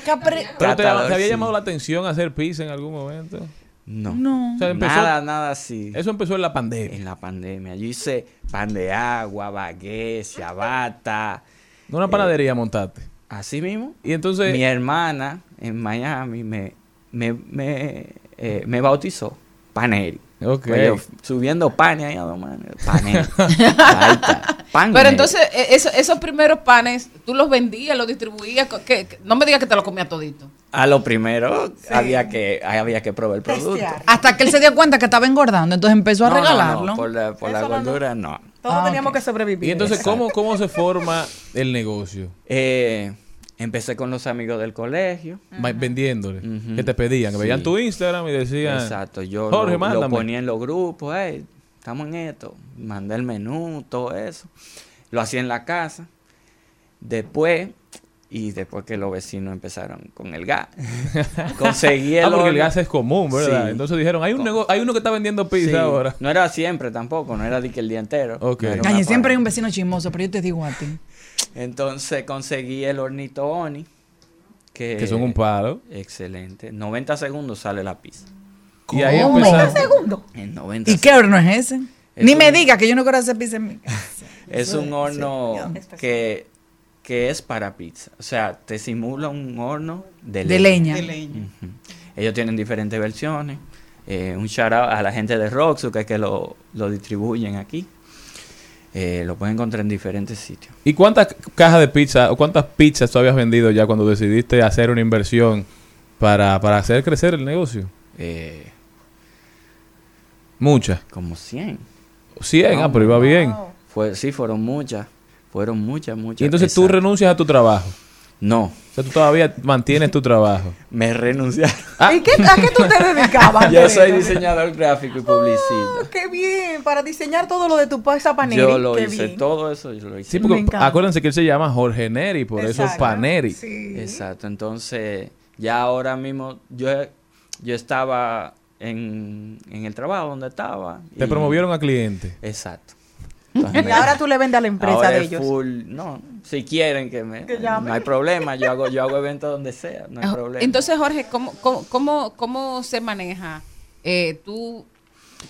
Fue que apre-
¿Pero te, había
sí.
llamado la atención hacer pizza en algún momento?
No.
No.
O sea, empezó-
Nada, nada así.
Eso empezó en la pandemia.
En la pandemia. Yo hice pan de agua, baguette, ciabatta.
No una panadería montaste.
Así mismo.
Y entonces...
Mi hermana en Miami me, me, me, eh, me bautizó Paneri.
Ok.
Pues yo subiendo panes ahí a dos manos. Paneri. Ahí está. Pan
Pero entonces, eh, eso- esos primeros panes, tú los vendías, los distribuías. que- no me digas que te los comías todito.
A lo primero había que había que probar el producto.
Hasta que él se dio cuenta que estaba engordando, entonces empezó a
No, no, no,
regalarlo.
por la, por la gordura no.
Todos
Ah,
teníamos
ok.
que sobrevivir.
Y entonces, ¿cómo, ¿cómo se forma el negocio?
Eh, empecé con los amigos del colegio.
Vendiéndole.
Ujú.
Que te pedían, que
Sí.
veían tu Instagram y decían...
Exacto, yo
Jorge,
lo, lo ponía en los grupos, hey, estamos en esto, mandé el menú, todo eso. Lo hacía en la casa. Después, y después que los vecinos empezaron con el gas, conseguí el
Ah, porque el gas es común, ¿verdad?
Sí.
Entonces dijeron, hay un nego- hay uno que está vendiendo pizza
Sí,
ahora.
No era siempre tampoco, no era de que el día entero.
Ok.
no era
Cañe,
una
siempre hay un vecino chismoso, pero yo te digo a ti.
Entonces conseguí el hornito Oni. Que,
Que son un palo.
Excelente. 90 segundos sale la pizza.
Y ahí
¿Cómo?
empezaron.
segundo.
En 90
¿Y qué horno es ese?
Es
Ni
un-
me diga que yo no quiero hacer pizza en mi casa.
Es un horno que, que es para pizza. O sea, te simula un horno de,
De leña. De leña.
Ujú. Ellos tienen diferentes versiones. Eh, un shout out a la gente de Roxu que, que lo, lo distribuyen aquí. Eh, lo pueden encontrar en diferentes sitios.
¿Y cuántas cajas de pizza o cuántas pizzas tú habías vendido ya cuando decidiste hacer una inversión para, para hacer crecer el negocio?
Eh,
Muchas.
como 100.
100, ah, pero iba bien.
Fue, sí, fueron muchas. Fueron muchas, muchas.
Y entonces tú renuncias a tu trabajo.
No.
O sea, tú todavía mantienes tu trabajo.
Me renunciaron.
¿Y qué, a qué tú te dedicabas?
Yo soy diseñador gráfico y publicista.
Qué bien, para diseñar todo lo de tu pizza paneri.
Yo lo
qué
hice,
bien.
todo eso yo lo hice.
Sí, porque acuérdense que él se llama Jorge Neri, por eso es
Exacto.
Paneri.
Exacto, entonces ya ahora mismo yo, yo estaba en, en el trabajo donde estaba.
Te
y-
promovieron a cliente.
Exacto.
Y ahora tú le vendes a la empresa
Ahora
de
es
ellos.
full, no, si quieren que me,
Que
no hay problema, yo hago, yo hago eventos donde sea, no hay problema.
Entonces, Jorge, ¿cómo, cómo, cómo, cómo se maneja? Eh, tú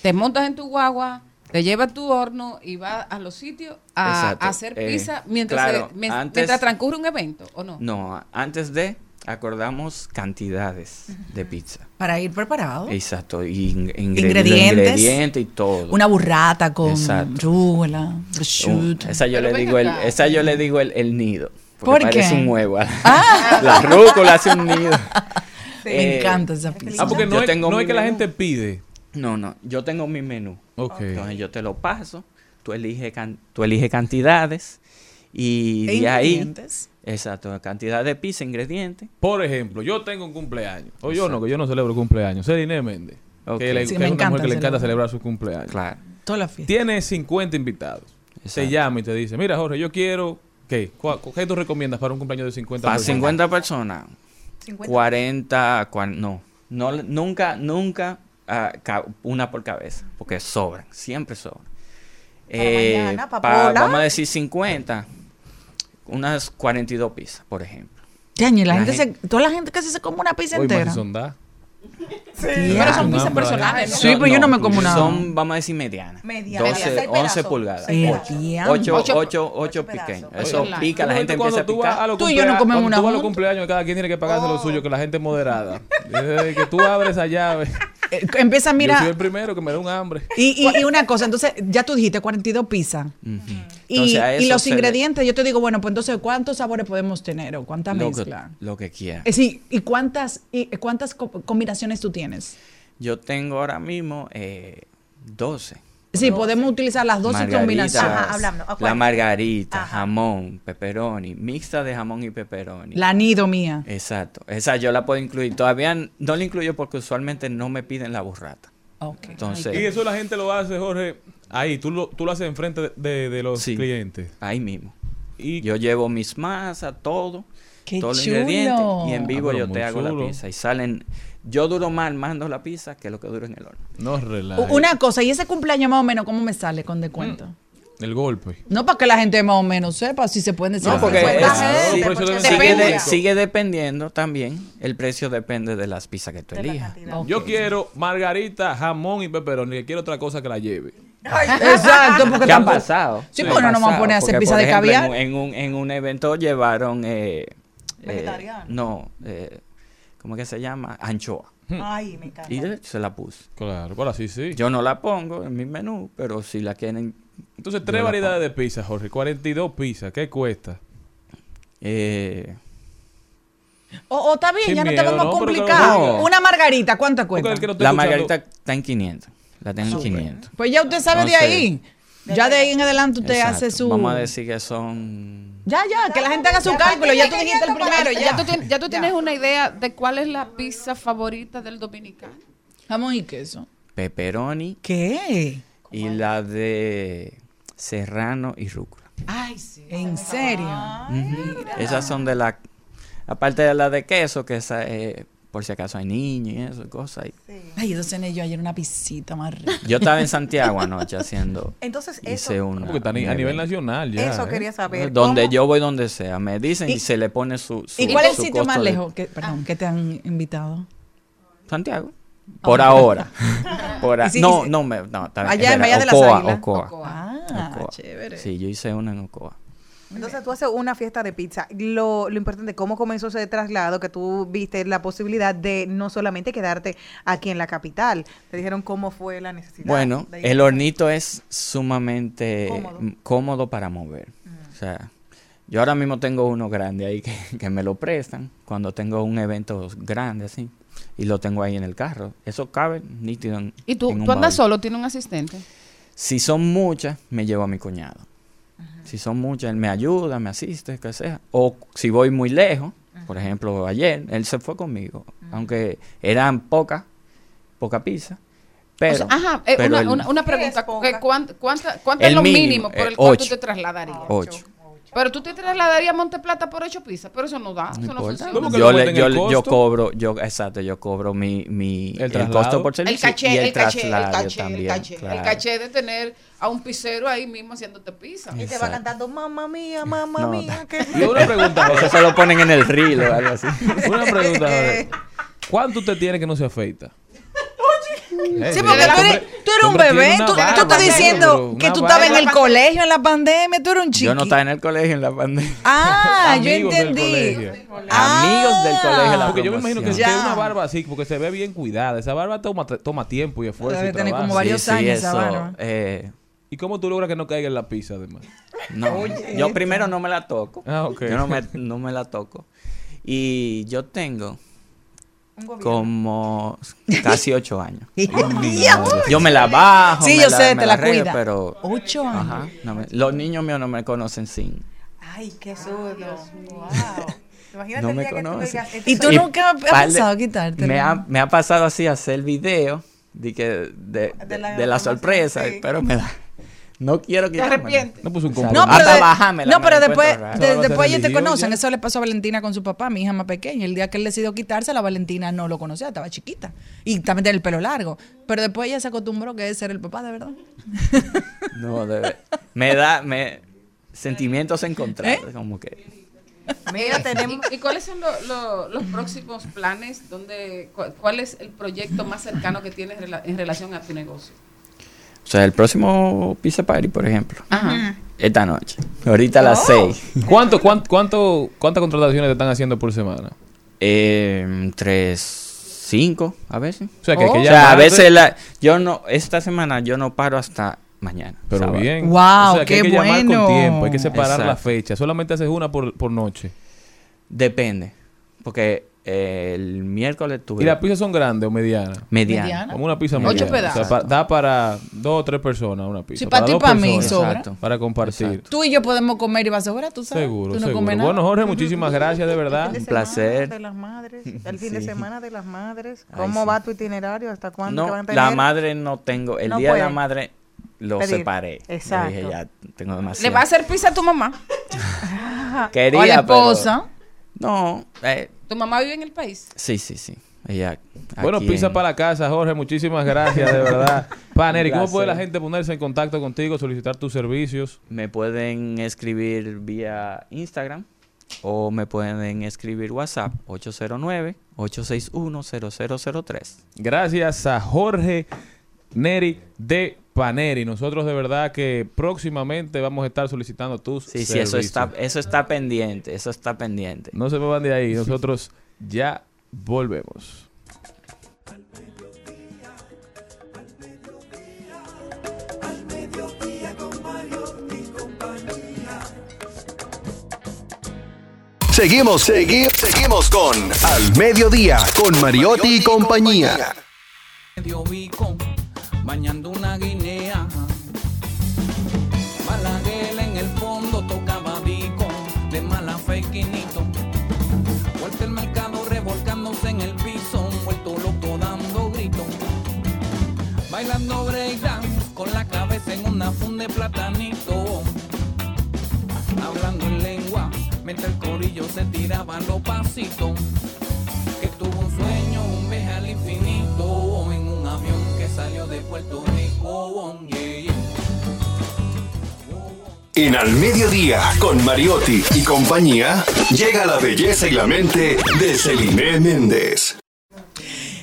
te montas en tu guagua, te llevas tu horno y vas a los sitios a, hacer
Eh,
pizza mientras,
claro,
se- mien-
antes-
mientras transcurre un evento, ¿o no?
No, antes de acordamos cantidades de pizza.
Para ir preparado.
Exacto, y in- ingre-
Ingredientes.
ingredientes y todo.
Una burrata con rúgula, prosciutto.
esa yo
Pero
le digo el, esa yo le digo el, el nido.
¿Por
Porque parece
qué?
un huevo.
Ah.
La rúcula hace un nido.
Me
Eh,
encanta esa pizza.
Ah, porque no
yo
es,
tengo
no es que la gente pide.
No, no, yo tengo mi menú.
Ok.
Entonces yo te lo paso, tú eliges, can- tú eliges cantidades y
E
de ahí... Exacto, cantidad de pizza, ingredientes.
Por ejemplo, yo tengo un cumpleaños. O yo no, que yo no celebro cumpleaños. Celine Méndez. Que, le,
Sí,
que
me
es una
encanta
mujer que le encanta
celebrar.
su cumpleaños.
Claro.
Toda la fiesta.
Tiene 50 invitados.
Exacto.
llama y te dice, mira Jorge, yo quiero... ¿Qué? ¿Cuál- ¿Qué tú recomiendas para un cumpleaños de 50
Para
personas?
50 personas, 40, cuan- no, no, nunca, nunca ah, una por cabeza, porque sobran, siempre sobran. Eh,
mañana, pa'
vamos a decir 50, unas 42 pizzas, por ejemplo.
Yañe, la,
La
gente se, toda la gente casi se come una pizza
Hoy
entera.
son da.
Pero son pizzas personales, ¿no?
Sí, pero yo no me como una.
Son, vamos a decir, medianas.
Medianas,
12,
seis
11
pedazos.
pulgadas.
Seis
8,
diablos.
8,
Ocho-
8, 8 pequeños. Eso
Oye,
pica, la gente empieza a
tú vas a
picar.
los
Tú y yo no comemos una
tú vas a los cumpleaños, cada quien tiene que pagarse
Oh.
lo suyo, que la gente es moderada. Desde que tú abres esa llave.
Eh, empieza a
Yo soy
mirar.
el primero que me da un hambre.
Y, y, y una cosa, entonces, ya tú dijiste 42 pizzas.
Ujú.
Y,
Entonces, a
y los
le-
ingredientes, yo te digo, bueno, pues entonces, ¿cuántos sabores podemos tener o cuánta
lo que,
mezcla?
lo que quiera.
Eh, sí, ¿y cuántas, y cuántas co- combinaciones tú tienes?
Yo tengo ahora mismo eh, 12.
Sí, podemos utilizar las 12
Margaritas,
combinaciones.
Ajá, hablando. ¿A
La margarita, jamón, pepperoni, mixta de jamón y pepperoni.
La nido mía.
Exacto. Esa yo la puedo incluir. Todavía no la incluyo porque usualmente no me piden la burrata.
Ok.
Entonces,
Y eso la gente lo hace, Jorge, ahí. Tú lo, tú lo haces enfrente de, de- de los
Sí.
clientes.
ahí mismo.
Y
Yo llevo mis masas, todo,
¡Qué
todos los
chulo!
ingredientes y en vivo
Ah,
yo te hago
chulo.
la pizza. Y salen... Yo duro más armando la pizza que lo que duro en el horno.
no relaja.
U- Una cosa, ¿y ese cumpleaños más o menos cómo me sale con descuento?
El golpe.
No para que la gente más o menos sepa si se pueden decir.
No, porque es-
claro,
sí, sigue, de- sigue dependiendo también. El precio depende de las pizzas que tú elijas.
Yo quiero margarita, jamón y pepperoni. Que quiero otra cosa que la lleve.
Exacto, porque
¿Qué ha pasado?
Sí,
¿Qué
porque no nos vamos a poner a hacer pizza de
ejemplo,
caviar.
En, un, en un evento llevaron... Eh, eh,
Vegetariano.
no, eh, ¿cómo que se llama? Anchoa.
Ay, me encanta.
Y de hecho se la puse.
Claro, ahora sí, sí.
Yo no la pongo en mi menú, pero si la quieren...
Entonces, tres variedades de pizza, Jorge. 42 pizzas. ¿Qué cuesta?
Eh,
O, o está bien,
Sin
ya no te vamos
no, claro.
Una margarita, ¿cuánto cuesta?
La margarita está en 500. La tengo en
Súper.
500.
Pues ya usted sabe de ahí. Ya de ahí en adelante usted
exacto.
hace su...
Vamos a decir que son.
Ya, ya, que la gente haga su cálculo. Ya tú dijiste el primero.
Ya tú, tien- ya tú tienes una idea de cuál es la pizza favorita del dominicano.
Jamón y queso.
Pepperoni.
¿Qué?
Y la de serrano y rúcula.
Ay, sí. ¿En serio?
Ujú. Esas son de la. Aparte de la de queso, que esa, eh, por si acaso hay niños y eso, cosas. ahí.
Ay, eso cené yo ayer una pisita más rica.
Yo estaba en Santiago anoche haciendo.
Entonces,
hice
eso-
una.
Porque está a nivel nacional ya.
Eso
¿eh?
quería saber.
Donde
¿Cómo?
yo voy, donde sea. Me dicen y,
¿Y-
se le pone su. su
¿Y cuál es el sitio más
de-
lejos que, perdón, que te han invitado?
Santiago. Por
Ah.
ahora. Por a-
Y sí,
no,
y sí.
no, me, no, está bien,
Allá en Bahía de las
Ocoa,
Águilas.
Ocoa.
Ah,
Ocoa.
chévere.
Sí, yo hice una en Ocoa.
Entonces tú haces una fiesta de pizza. Lo, lo importante, ¿cómo comenzó ese traslado? Que tú viste la posibilidad de no solamente quedarte aquí en la capital. Te dijeron cómo fue la necesidad.
Bueno, el hornito es sumamente
Cómodo.
mm, cómodo para mover. O sea, yo ahora mismo tengo uno grande ahí que, que me lo prestan cuando tengo un evento grande así. Y lo tengo ahí en el carro. Eso cabe nítido en,
¿Y tú,
en un
tú andas
baúl.
solo? ¿Tienes un asistente?
Si son muchas, me llevo a mi cuñado. Si son muchas, él me ayuda, me asiste, que sea. O si voy muy lejos, por ejemplo, ayer, él se fue conmigo. Aunque eran pocas, poca pizza. Pero,
O sea, ajá, eh,
pero
una, una, una pregunta. ¿qué- cuán- cuánta, ¿Cuánto es
El
lo
mínimo,
mínimo por
eh,
el cual
ocho.
tú te trasladarías?
Ocho.
Pero tú te trasladarías a Monteplata por ocho pizzas, pero eso no da,
No
eso no funciona.
Yo, le- yo, le- yo cobro, yo, exacto, yo cobro mi, mi el,
traslado.
costo por
el
servicio
caché,
y el,
el caché, el caché,
también.
el caché, el caché de tener a un pizzero ahí mismo haciéndote pizza.
Y te va cantando, mamá mía, mamá
No,
mía. Que...
Y una pregunta,
Eso se lo ponen en el reel o algo así.
Una pregunta, Jorge. ¿Cuánto usted tiene que no se afeita?
Sí, porque tú eres, tú un
tiene
bebé. Tú, estás diciendo
negro,
que tú estabas en el colegio en la pandemia. Tú eres un chico.
Yo no estaba en el colegio en la pandemia.
Ah, yo
Amigos del
entendí.
colegio.
Amigos del colegio. La
Porque yo me imagino que, que una barba así, porque se ve bien cuidada. Esa barba toma, toma tiempo y esfuerzo.
Debe
y
tener como varios
Sí, sí,
años esa barba.
eh,
¿Y cómo tú logras que no caiga en la pizza, además?
no, yo primero no me la toco.
Ah, ok.
Yo no me, no me la toco. Y yo tengo como casi ocho años. Yo me la bajo.
Sí,
me
yo sé,
me
te la cuida.
Pero,
Ocho años.
Ajá, no me- los niños míos no me conocen sin.
Ay, qué susto. Wow. Imagínate
No me conocen.
¿Y tú
Y
nunca has pensado quitártelo?
Me ha, me ha pasado así hacer video de, que, de, de-
la
de la sorpresa,
sí.
pero me da. No quiero
¿Te
quitarme.
arrepientes?
No puso un.
No, pero, de- no, pero después, de- después ellos te conocen.
ya.
Eso le pasó a Valentina con su papá, mi hija más pequeña. El día que él decidió quitarse, la Valentina no lo conocía, estaba chiquita. Y también tenía el pelo largo. Pero después ella se acostumbró que ese era el papá, de verdad.
No, de- me da me, sentimientos encontrados.
¿Eh?
Como que.
Mira, tenemos.
¿Y, y cuáles son lo- lo- los próximos planes? ¿Dónde, cu- ¿Cuál es el proyecto más cercano que tienes rela- en relación a tu negocio?
O sea, el próximo Pizza Party, por ejemplo.
Ajá.
Esta noche. Ahorita a las
Oh.
6.
¿Cuánto, cuánto, cuánto, ¿Cuántas contrataciones te están haciendo por semana?
Eh, tres, cinco, a veces.
O sea, que hay que
O sea, a veces la, yo no, esta semana yo no paro hasta mañana.
Pero
sábado.
bien.
Wow,
o sea, que hay
qué
que llamar
bueno.
con tiempo, hay que separar la
Exacto.
fecha. Solamente haces una por, por noche.
Depende. Porque el miércoles tuve
¿Y las pizzas son grandes o medianas?
mediana.
Mediana.
Como una pizza
Ocho
mediana.
pedazos.
O sea, pa- da para dos o tres personas una pizza.
Sí, para ti y
dos
para mí sobra.
Exacto.
Para compartir.
Exacto.
Tú y yo podemos comer y va a sobrar, tú sabes.
Seguro,
tú no
seguro. Bueno, Jorge, muchísimas gracias, de verdad.
El fin de
Un
semana
placer.
De las madres, el fin de
Sí.
semana de las madres.
Ay,
¿Cómo
sí.
va tu itinerario? ¿Hasta cuándo? que van
No,
a
la
tener?
madre no tengo. El
No
día de la
puede
madre lo
pedir.
separé.
Exacto.
dije, ya tengo
¿Le
demasiado.
va a hacer pizza a tu mamá?
Quería,
o a la
pero-
esposa.
No, eh,
¿Tu mamá vive en el país?
sí, sí, sí. Ella.
Bueno, pizza
en-
para la casa, Jorge. Muchísimas gracias, de verdad. Paneri,
Un
¿cómo puede la gente ponerse en contacto contigo, solicitar tus servicios?
Me pueden escribir vía Instagram o me pueden escribir WhatsApp 809-861-0003.
Gracias a Jorge Neri de Paneri. Nosotros de verdad que próximamente vamos a estar solicitando tus
Sí, sí, eso está, eso está pendiente, eso está pendiente.
No se me van de ahí. Nosotros ya volvemos.
Seguimos, segui- seguimos con Al Mediodía, con Mariotti y compañía.
bañando una guinea. En una funda de platanito. Hablando en lengua, mientras el corillo se tiraba los pasitos que tuvo un sueño, un viaje al infinito en un avión que salió de Puerto Rico.
En Al Mediodía, con Mariotti y compañía, llega la belleza y la mente de Celine Méndez.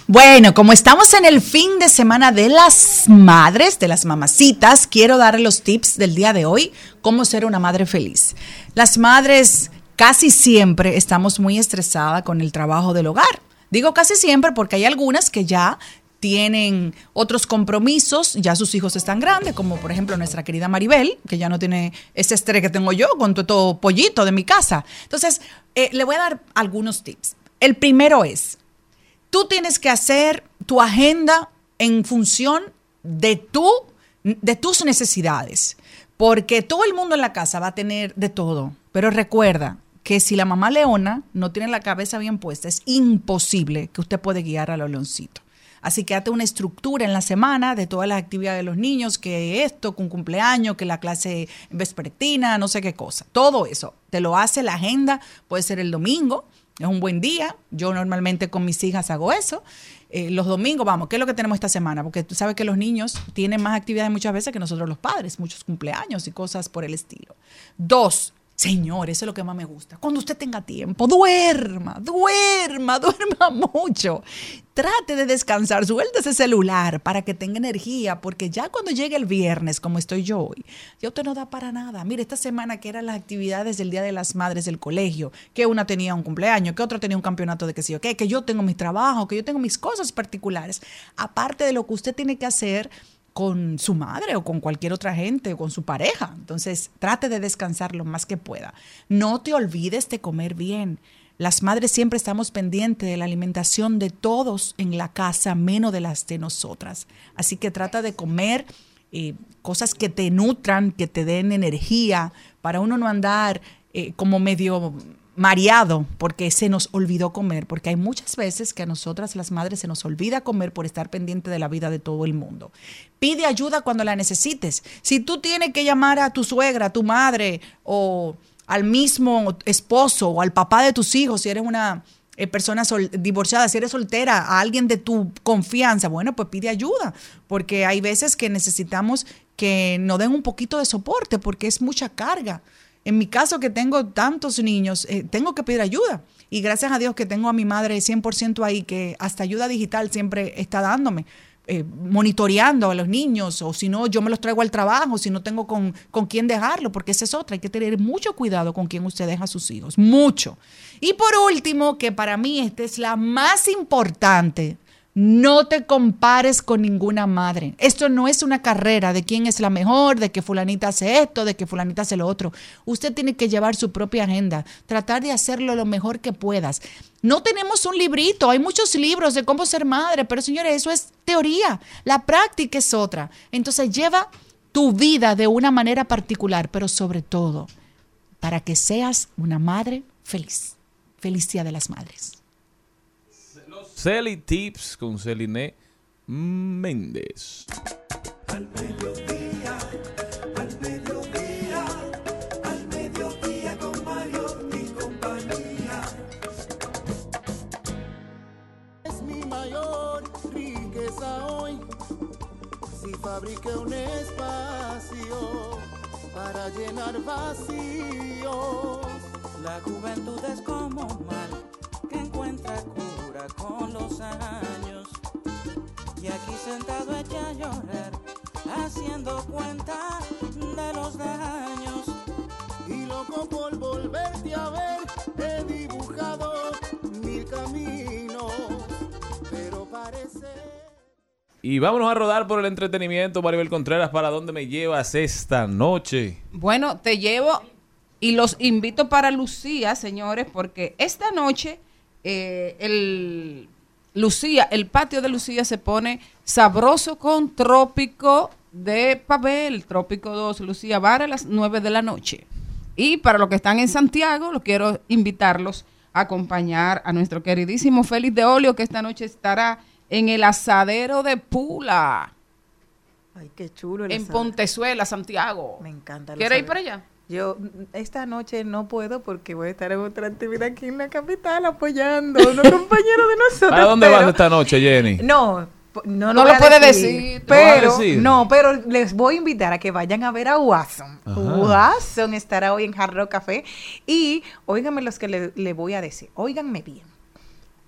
Bueno, como estamos en el fin de semana de las madres, de las mamacitas, quiero darle los tips del día de hoy, cómo ser una madre feliz. Las madres casi siempre estamos muy estresadas con el trabajo del hogar. Digo casi siempre porque hay algunas que ya tienen otros compromisos, ya sus hijos están grandes, como por ejemplo nuestra querida Maribel, que ya no tiene ese estrés que tengo yo con todo, pollito de mi casa. Entonces, eh, le voy a dar algunos tips. El primero es, tú tienes que hacer tu agenda en función de, tu, de tus necesidades, porque todo el mundo en la casa va a tener de todo, pero recuerda que si la mamá leona no tiene la cabeza bien puesta, es imposible que usted pueda guiar a los leoncitos. Así que hazte una estructura en la semana de todas las actividades de los niños, que esto, un cumpleaños, que la clase vespertina, no sé qué cosa. Todo eso. Te lo hace la agenda, puede ser el domingo, es un buen día. Yo normalmente con mis hijas hago eso. Eh, los domingos, vamos, ¿qué es lo que tenemos esta semana? Porque tú sabes que los niños tienen más actividades muchas veces que nosotros los padres, muchos cumpleaños y cosas por el estilo. Dos, Señor, eso es lo que más me gusta. Cuando usted tenga tiempo, duerma, duerma, duerma mucho. Trate de descansar, suelte ese celular para que tenga energía, porque ya cuando llegue el viernes, como estoy yo hoy, ya usted no da para nada. Mire, esta semana que eran las actividades del Día de las Madres del colegio, que una tenía un cumpleaños, que otra tenía un campeonato de que sí o qué, que yo tengo mi trabajo, que yo tengo mis cosas particulares. Aparte de lo que usted tiene que hacer con su madre o con cualquier otra gente o con su pareja. Entonces, trate de descansar lo más que pueda. No te olvides de comer bien. Las madres siempre estamos pendientes de la alimentación de todos en la casa, menos de las de nosotras. Así que trata de comer eh, cosas que te nutran, que te den energía, para uno no andar eh, como medio mareado porque se nos olvidó comer, porque hay muchas veces que a nosotras las madres se nos olvida comer por estar pendiente de la vida de todo el mundo. Pide ayuda cuando la necesites. Si tú tienes que llamar a tu suegra, a tu madre o al mismo esposo o al papá de tus hijos, si eres una eh, persona sol- divorciada, si eres soltera, a alguien de tu confianza, bueno, pues pide ayuda, porque hay veces que necesitamos que nos den un poquito de soporte, porque es mucha carga. En mi caso, que tengo tantos niños, eh, tengo que pedir ayuda. Y gracias a Dios que tengo a mi madre 100% ahí, que hasta ayuda digital siempre está dándome, eh, monitoreando a los niños, o si no, yo me los traigo al trabajo, si no tengo con, con quién dejarlo, porque esa es otra. Hay que tener mucho cuidado con quién usted deja a sus hijos, mucho. Y por último, que para mí esta es la más importante, no te compares con ninguna madre. Esto no es una carrera de quién es la mejor, de que fulanita hace esto, de que fulanita hace lo otro. Usted tiene que llevar su propia agenda, tratar de hacerlo lo mejor que puedas. No tenemos un librito, hay muchos libros de cómo ser madre, pero señores, eso es teoría. La práctica es otra. Entonces lleva tu vida de una manera particular, pero sobre todo para que seas una madre feliz. Feliz Día de las Madres.
Celi Tips con Celine Méndez.
Al mediodía, al mediodía, al mediodía con Mario y compañía.
Es mi mayor riqueza hoy. Si fabriqué un espacio para llenar vacíos.
La juventud es como un mal que encuentra cura con los años. Y aquí sentado echa a llorar, haciendo cuenta de los daños.
Y loco por volverte a ver, he dibujado mil caminos. Pero parece.
Y vámonos a rodar por el entretenimiento, Maribel Contreras. ¿Para dónde me llevas esta noche?
Bueno, te llevo Y los invito para Lucía, señores, porque esta noche eh, el Lucía, el patio de Lucía se pone sabroso con trópico de papel, trópico 2, Lucía Bar a las 9 de la noche. Y para los que están en Santiago, los quiero invitarlos a acompañar a nuestro queridísimo Félix de Olio, que esta noche estará en el asadero de Pula,
Ay, qué chulo. el
en. Pontezuela, Santiago.
Me encanta. el
¿Quiere ir para allá?
Yo esta noche no puedo porque voy a estar en otra actividad aquí en la capital apoyando a unos compañeros de nosotros.
¿Para dónde
pero-
vas esta noche, Jenny?
No, no,
No lo
a
puede decir.
¿No a
Pero,
decir?
no, pero les voy a invitar a que vayan a ver a Watson.
Ajá.
Watson estará hoy en Hard Rock Café. Y óiganme los que le, le voy a decir. Óiganme bien.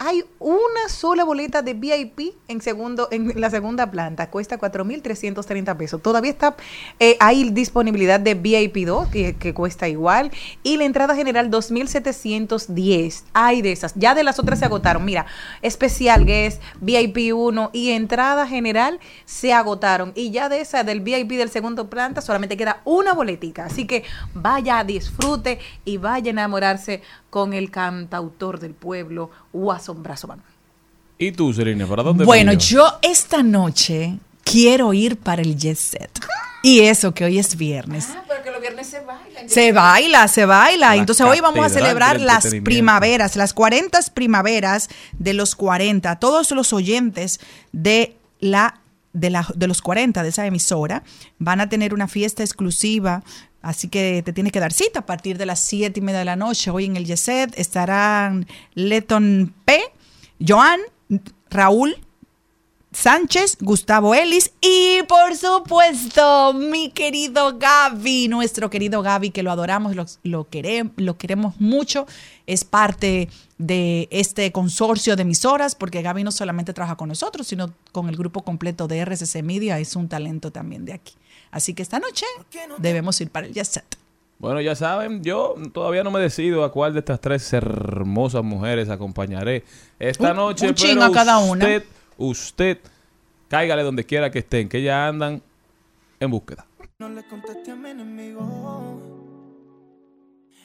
Hay una sola boleta de VIP en segundo en la segunda planta, cuesta 4.330 pesos. Todavía está, eh, hay disponibilidad de VIP 2, que, que cuesta igual, y la entrada general 2.710. Hay de esas. Ya de las otras se agotaron. Mira, especial es VIP 1 y entrada general se agotaron. Y ya de esa, del VIP del segundo planta, solamente queda una boletica. Así que vaya, disfrute y vaya a enamorarse con el cantautor del pueblo, Watson Brazovan.
¿Y tú, Serena, para dónde
Bueno, yo esta noche quiero ir para el Jet Set. Y eso que hoy es viernes.
Ah, pero que los viernes se bailan.
Se baila, se baila.
La
Entonces hoy vamos a celebrar las primaveras, las 40 primaveras de los 40. Todos los oyentes de la de, la, de los 40 de esa emisora van a tener una fiesta exclusiva. Así que te tienes que dar cita a partir de las 7 y media de la noche. Hoy en el Yeset estarán Leton P, Joan, Raúl, Sánchez, Gustavo Ellis y por supuesto mi querido Gaby, nuestro querido Gaby que lo adoramos, lo, lo, querem- lo queremos mucho, es parte de este consorcio de emisoras porque Gaby no solamente trabaja con nosotros, sino con el grupo completo de RCC Media, es un talento también de aquí. Así que esta noche debemos ir para el Jet Set.
Bueno, ya saben, yo todavía no me decido a cuál de estas tres hermosas mujeres acompañaré esta
Un-
noche.
un
pero
a cada una.
usted, usted, cáigale donde quiera que estén, que ya andan en búsqueda.
No le contesté a mi enemigo.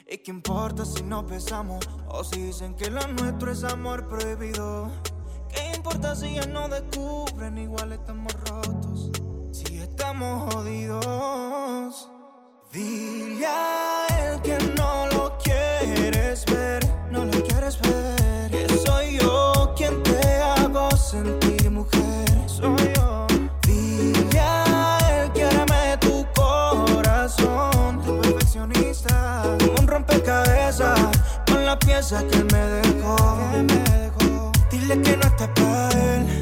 ¿Y qué importa si nos besamos? O si dicen que lo nuestro es amor prohibido. ¿Qué importa si ya no descubren? Igual estamos rotos. Estamos jodidos. Dile a él que no lo quieres ver. No lo quieres ver. Que soy yo quien te hago sentir mujer. Soy yo. Dile a él que arme tu corazón. Tu perfeccionista. Un rompecabezas. Con la pieza que él me dejó. Dile que no está para él.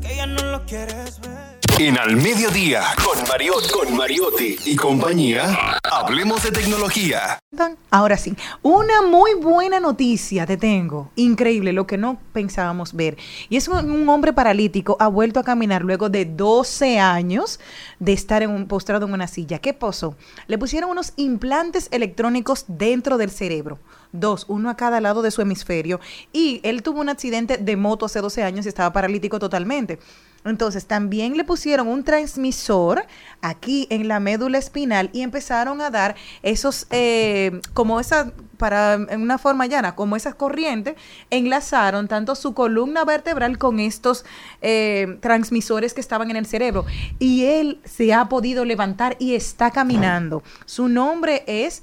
Que ya no lo quieres ver.
En Al Mediodía, con con Mariotti y compañía, hablemos de tecnología.
Ahora sí, una muy buena noticia te tengo. Increíble, lo que no pensábamos ver. Y es un, un hombre paralítico ha vuelto a caminar luego de 12 años de estar en un, postrado en una silla. ¿Qué pasó? Le pusieron unos implantes electrónicos dentro del cerebro. Dos, uno a cada lado de su hemisferio. Y él tuvo un accidente de moto hace 12 años y estaba paralítico totalmente. Entonces, también le pusieron un transmisor aquí en la médula espinal y empezaron a dar esos, eh, como esa, para, en una forma llana, como esas corrientes, enlazaron tanto su columna vertebral con estos eh, transmisores que estaban en el cerebro. Y él se ha podido levantar y está caminando. Su nombre es...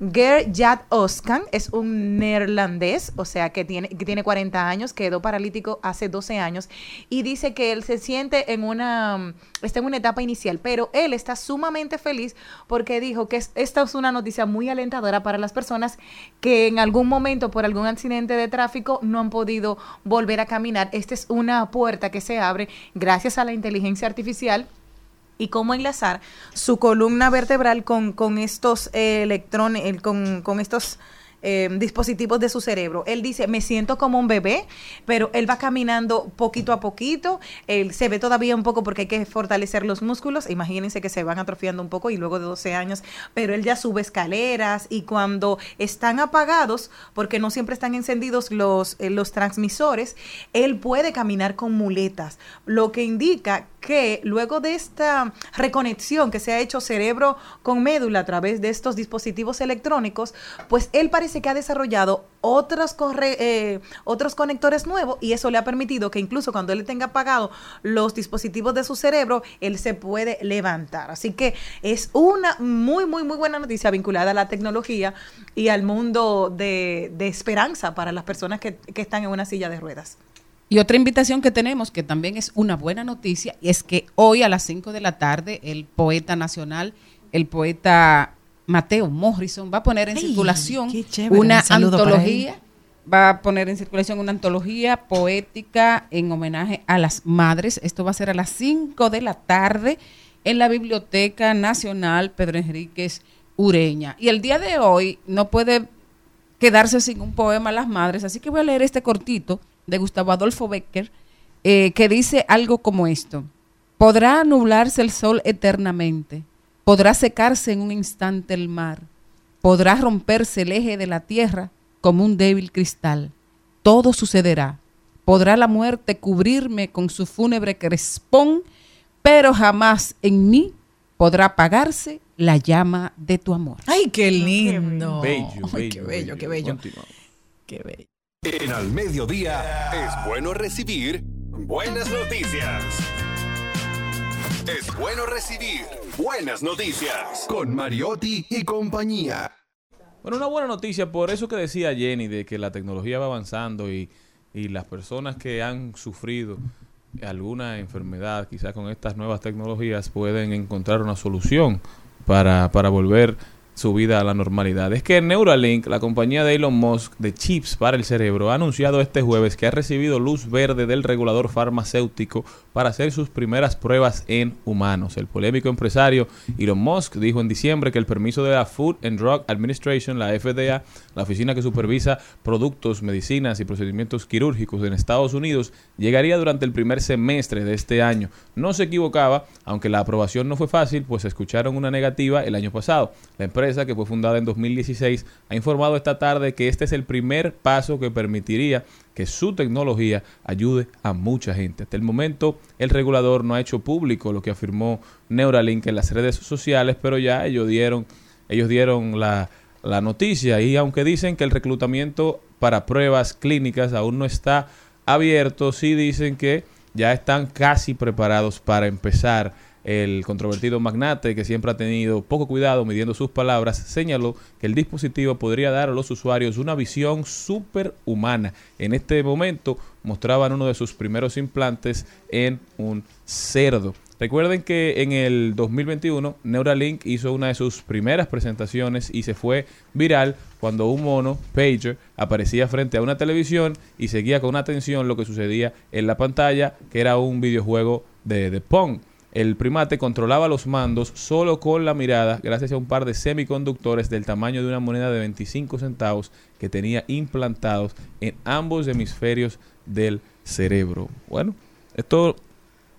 Ger Jad Oskan es un neerlandés, o sea, que tiene, que tiene 40 años, quedó paralítico hace 12 años y dice que él se siente en una, está en una etapa inicial, pero él está sumamente feliz porque dijo que es- esta es una noticia muy alentadora para las personas que en algún momento por algún accidente de tráfico no han podido volver a caminar. Esta es una puerta que se abre gracias a la inteligencia artificial y cómo enlazar su columna vertebral con, con estos eh, electrones, el- con, con estos eh, dispositivos de su cerebro. Él dice, me siento como un bebé, pero él va caminando poquito a poquito, él se ve todavía un poco porque hay que fortalecer los músculos, imagínense que se van atrofiando un poco y luego de 12 años, pero él ya sube escaleras y cuando están apagados, porque no siempre están encendidos los, eh, los transmisores, él puede caminar con muletas, lo que indica que luego de esta reconexión que se ha hecho cerebro con médula a través de estos dispositivos electrónicos, pues él parece que ha desarrollado otros, eh, otros conectores nuevos y eso le ha permitido que incluso cuando él tenga apagado los dispositivos de su cerebro, él se puede levantar. Así que es una muy, muy, muy buena noticia vinculada a la tecnología y al mundo de, de esperanza para las personas que están en una silla de ruedas.
Y otra invitación que tenemos, que también es una buena noticia, es que hoy a las 5 de la tarde el poeta nacional, el poeta Mateo Morrison, va a poner en
Ay,
circulación
chévere,
una
un
antología, va a poner en circulación una antología poética en homenaje a las madres. Esto va a ser a las 5 de la tarde en la Biblioteca Nacional Pedro Enríquez Ureña. Y el día de hoy no puede quedarse sin un poema a las madres, así que voy a leer este cortito de Gustavo Adolfo Becker, eh, que dice algo como esto. Podrá nublarse el sol eternamente, podrá secarse en un instante el mar, podrá romperse el eje de la tierra como un débil cristal. Todo sucederá. Podrá la muerte cubrirme con su fúnebre crespón, pero jamás en mí podrá apagarse la llama de tu amor.
Ay, qué lindo.
Bello,
Ay, qué bello, qué bello.
Continuamos.
Qué bello.
En al mediodía es bueno recibir buenas noticias. Es bueno recibir buenas noticias con Mariotti y compañía.
Bueno, una buena noticia por eso que decía Jenny, de que la tecnología va avanzando y, y las personas que han sufrido alguna enfermedad, quizás con estas nuevas tecnologías, pueden encontrar una solución para, para volver su vida a la normalidad. Es que Neuralink, la compañía de Elon Musk de chips para el cerebro, ha anunciado este jueves que ha recibido luz verde del regulador farmacéutico para hacer sus primeras pruebas en humanos. El polémico empresario Elon Musk dijo en diciembre que el permiso de la Food and Drug Administration, la FDA, la oficina que supervisa productos, medicinas y procedimientos quirúrgicos en Estados Unidos, llegaría durante el primer semestre de este año. No se equivocaba, aunque la aprobación no fue fácil, pues escucharon una negativa el año pasado. La empresa, que fue fundada en 2016, ha informado esta tarde que este es el primer paso que permitiría que su tecnología ayude a mucha gente. Hasta el momento, el regulador no ha hecho público lo que afirmó Neuralink en las redes sociales, pero ya ellos dieron, ellos dieron la, la noticia y aunque dicen que el reclutamiento para pruebas clínicas aún no está abierto, sí dicen que ya están casi preparados para empezar. El controvertido magnate, que siempre ha tenido poco cuidado midiendo sus palabras, señaló que el dispositivo podría dar a los usuarios una visión superhumana. En este momento mostraban uno de sus primeros implantes en un cerdo. Recuerden que en el 2021 Neuralink hizo una de sus primeras presentaciones y se fue viral cuando un mono, Pager, aparecía frente a una televisión y seguía con atención lo que sucedía en la pantalla, que era un videojuego de, de Pong. El primate controlaba los mandos solo con la mirada gracias a un par de semiconductores del tamaño de una moneda de 25 centavos que tenía implantados en ambos hemisferios del cerebro. Bueno, esto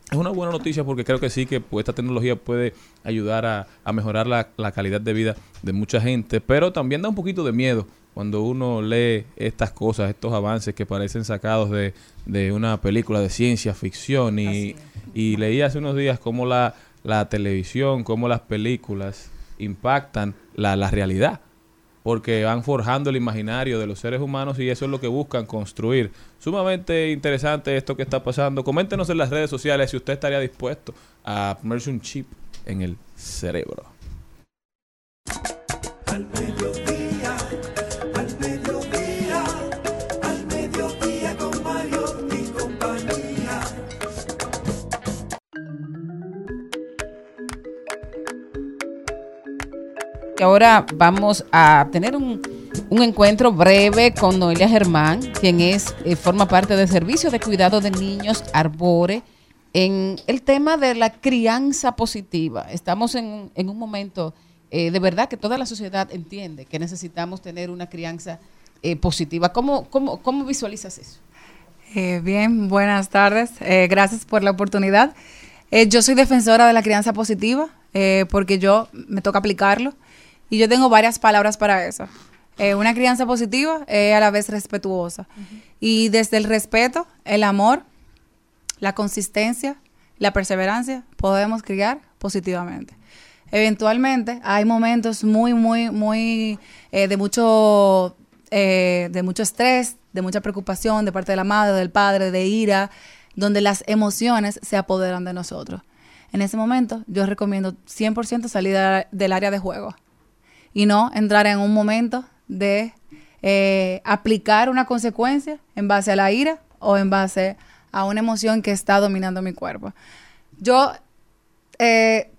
es una buena noticia porque creo que sí que pues, esta tecnología puede ayudar a, mejorar la calidad de vida de mucha gente, pero también da un poquito de miedo cuando uno lee estas cosas, estos avances que parecen sacados de, de una película de ciencia ficción y, y leí hace unos días cómo la, la televisión, cómo las películas impactan la, la realidad porque van forjando el imaginario de los seres humanos y eso es lo que buscan construir. Sumamente interesante esto que está pasando. Coméntenos en las redes sociales si usted estaría dispuesto a ponerse un chip en el cerebro.
Al
Ahora vamos a tener un, un encuentro breve con Noelia Germán, quien es eh, forma parte del Servicio de Cuidado de Niños Arbore, en el tema de la crianza positiva. Estamos en, en un momento eh, de verdad que toda la sociedad entiende que necesitamos tener una crianza eh, positiva. ¿Cómo, cómo, ¿Cómo visualizas eso?
Bien, buenas tardes. Gracias por la oportunidad. Yo soy defensora de la crianza positiva porque yo me toca aplicarlo y yo tengo varias palabras para eso. Eh, una crianza positiva es a la vez respetuosa y desde el respeto, el amor, la consistencia, la perseverancia, podemos criar positivamente. Eventualmente hay momentos muy, muy, muy eh, de mucho eh, de mucho estrés, de mucha preocupación de parte de la madre, del padre, de ira, donde las emociones se apoderan de nosotros. En ese momento yo recomiendo 100% salir de- del área de juego y no entrar en un momento de eh, aplicar una consecuencia en base a la ira o en base a una emoción que está dominando mi cuerpo. Yo eh,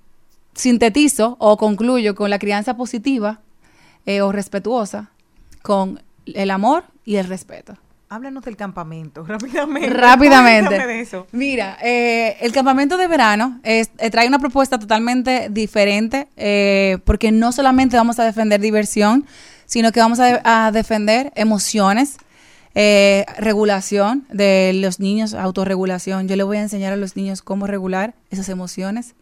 sintetizo o concluyo con la crianza positiva eh, o respetuosa, con el amor y el respeto.
Háblanos del campamento, rápidamente.
Rápidamente.
De eso.
Mira, eh, el campamento de verano es- eh, trae una propuesta totalmente diferente eh, porque no solamente vamos a defender diversión, sino que vamos a, de- a defender emociones, regulación de los niños, autorregulación. Yo le voy a enseñar a los niños cómo regular esas emociones.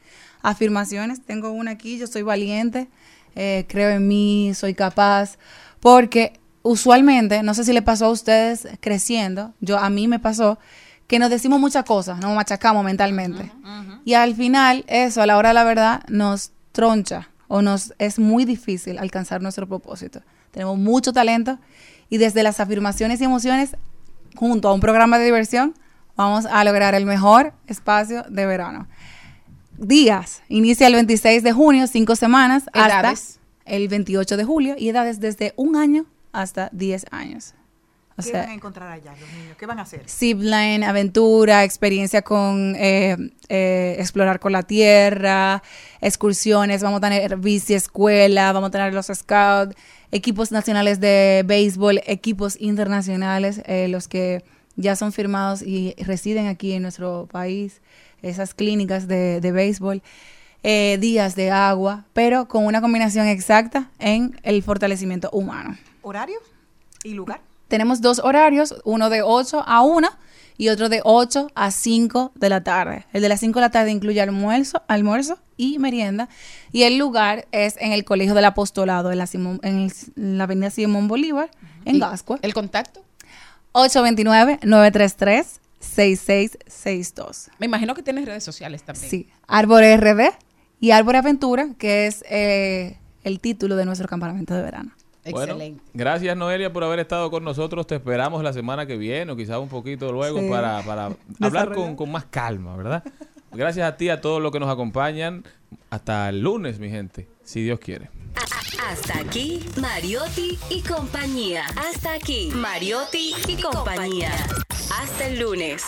Afirmaciones, tengo una aquí, yo soy valiente, creo en mí, soy capaz, porque usualmente, no sé si le pasó a ustedes creciendo, yo a mí me pasó que nos decimos muchas cosas, nos machacamos mentalmente. Y al final, eso a la hora de la verdad nos troncha o nos es muy difícil alcanzar nuestro propósito. Tenemos mucho talento y desde las afirmaciones y emociones, junto a un programa de diversión, vamos a lograr el mejor espacio de verano. Días, inicia el 26 de junio, cinco semanas,
Edades.
hasta el 28 de julio y edades desde un año hasta 10 años. O
¿Qué
sea,
van a encontrar allá los niños? ¿Qué van a hacer?
zipline, aventura, experiencia con eh, eh, explorar con la tierra, excursiones, vamos a tener bici escuela, vamos a tener los scouts, equipos nacionales de béisbol, equipos internacionales, eh, los que ya son firmados y residen aquí en nuestro país, esas clínicas de, de béisbol, eh, días de agua, pero con una combinación exacta en el fortalecimiento humano.
¿Horario y lugar?
Tenemos dos horarios, uno de 8 a 1 y otro de 8 a 5 de la tarde. El de las 5 de la tarde incluye almuerzo, almuerzo y merienda. Y el lugar es en el Colegio del Apostolado, en la, Simón- en el- en la avenida Simón Bolívar, en
¿Y
Gascue.
¿El contacto?
829-933-6662.
Me imagino que tienes redes sociales también.
Sí, Árbol RD y Árbol Aventura, que es eh, el título de nuestro campamento de verano.
Bueno, gracias Noelia por haber estado con nosotros. Te esperamos la semana que viene o quizás un poquito luego
Sí.
para, para hablar con, con más calma, ¿verdad? Gracias a ti, a todos los que nos acompañan. Hasta el lunes, mi gente, si Dios quiere.
Hasta aquí, Mariotti y compañía. Hasta aquí, Mariotti y compañía. Hasta el lunes.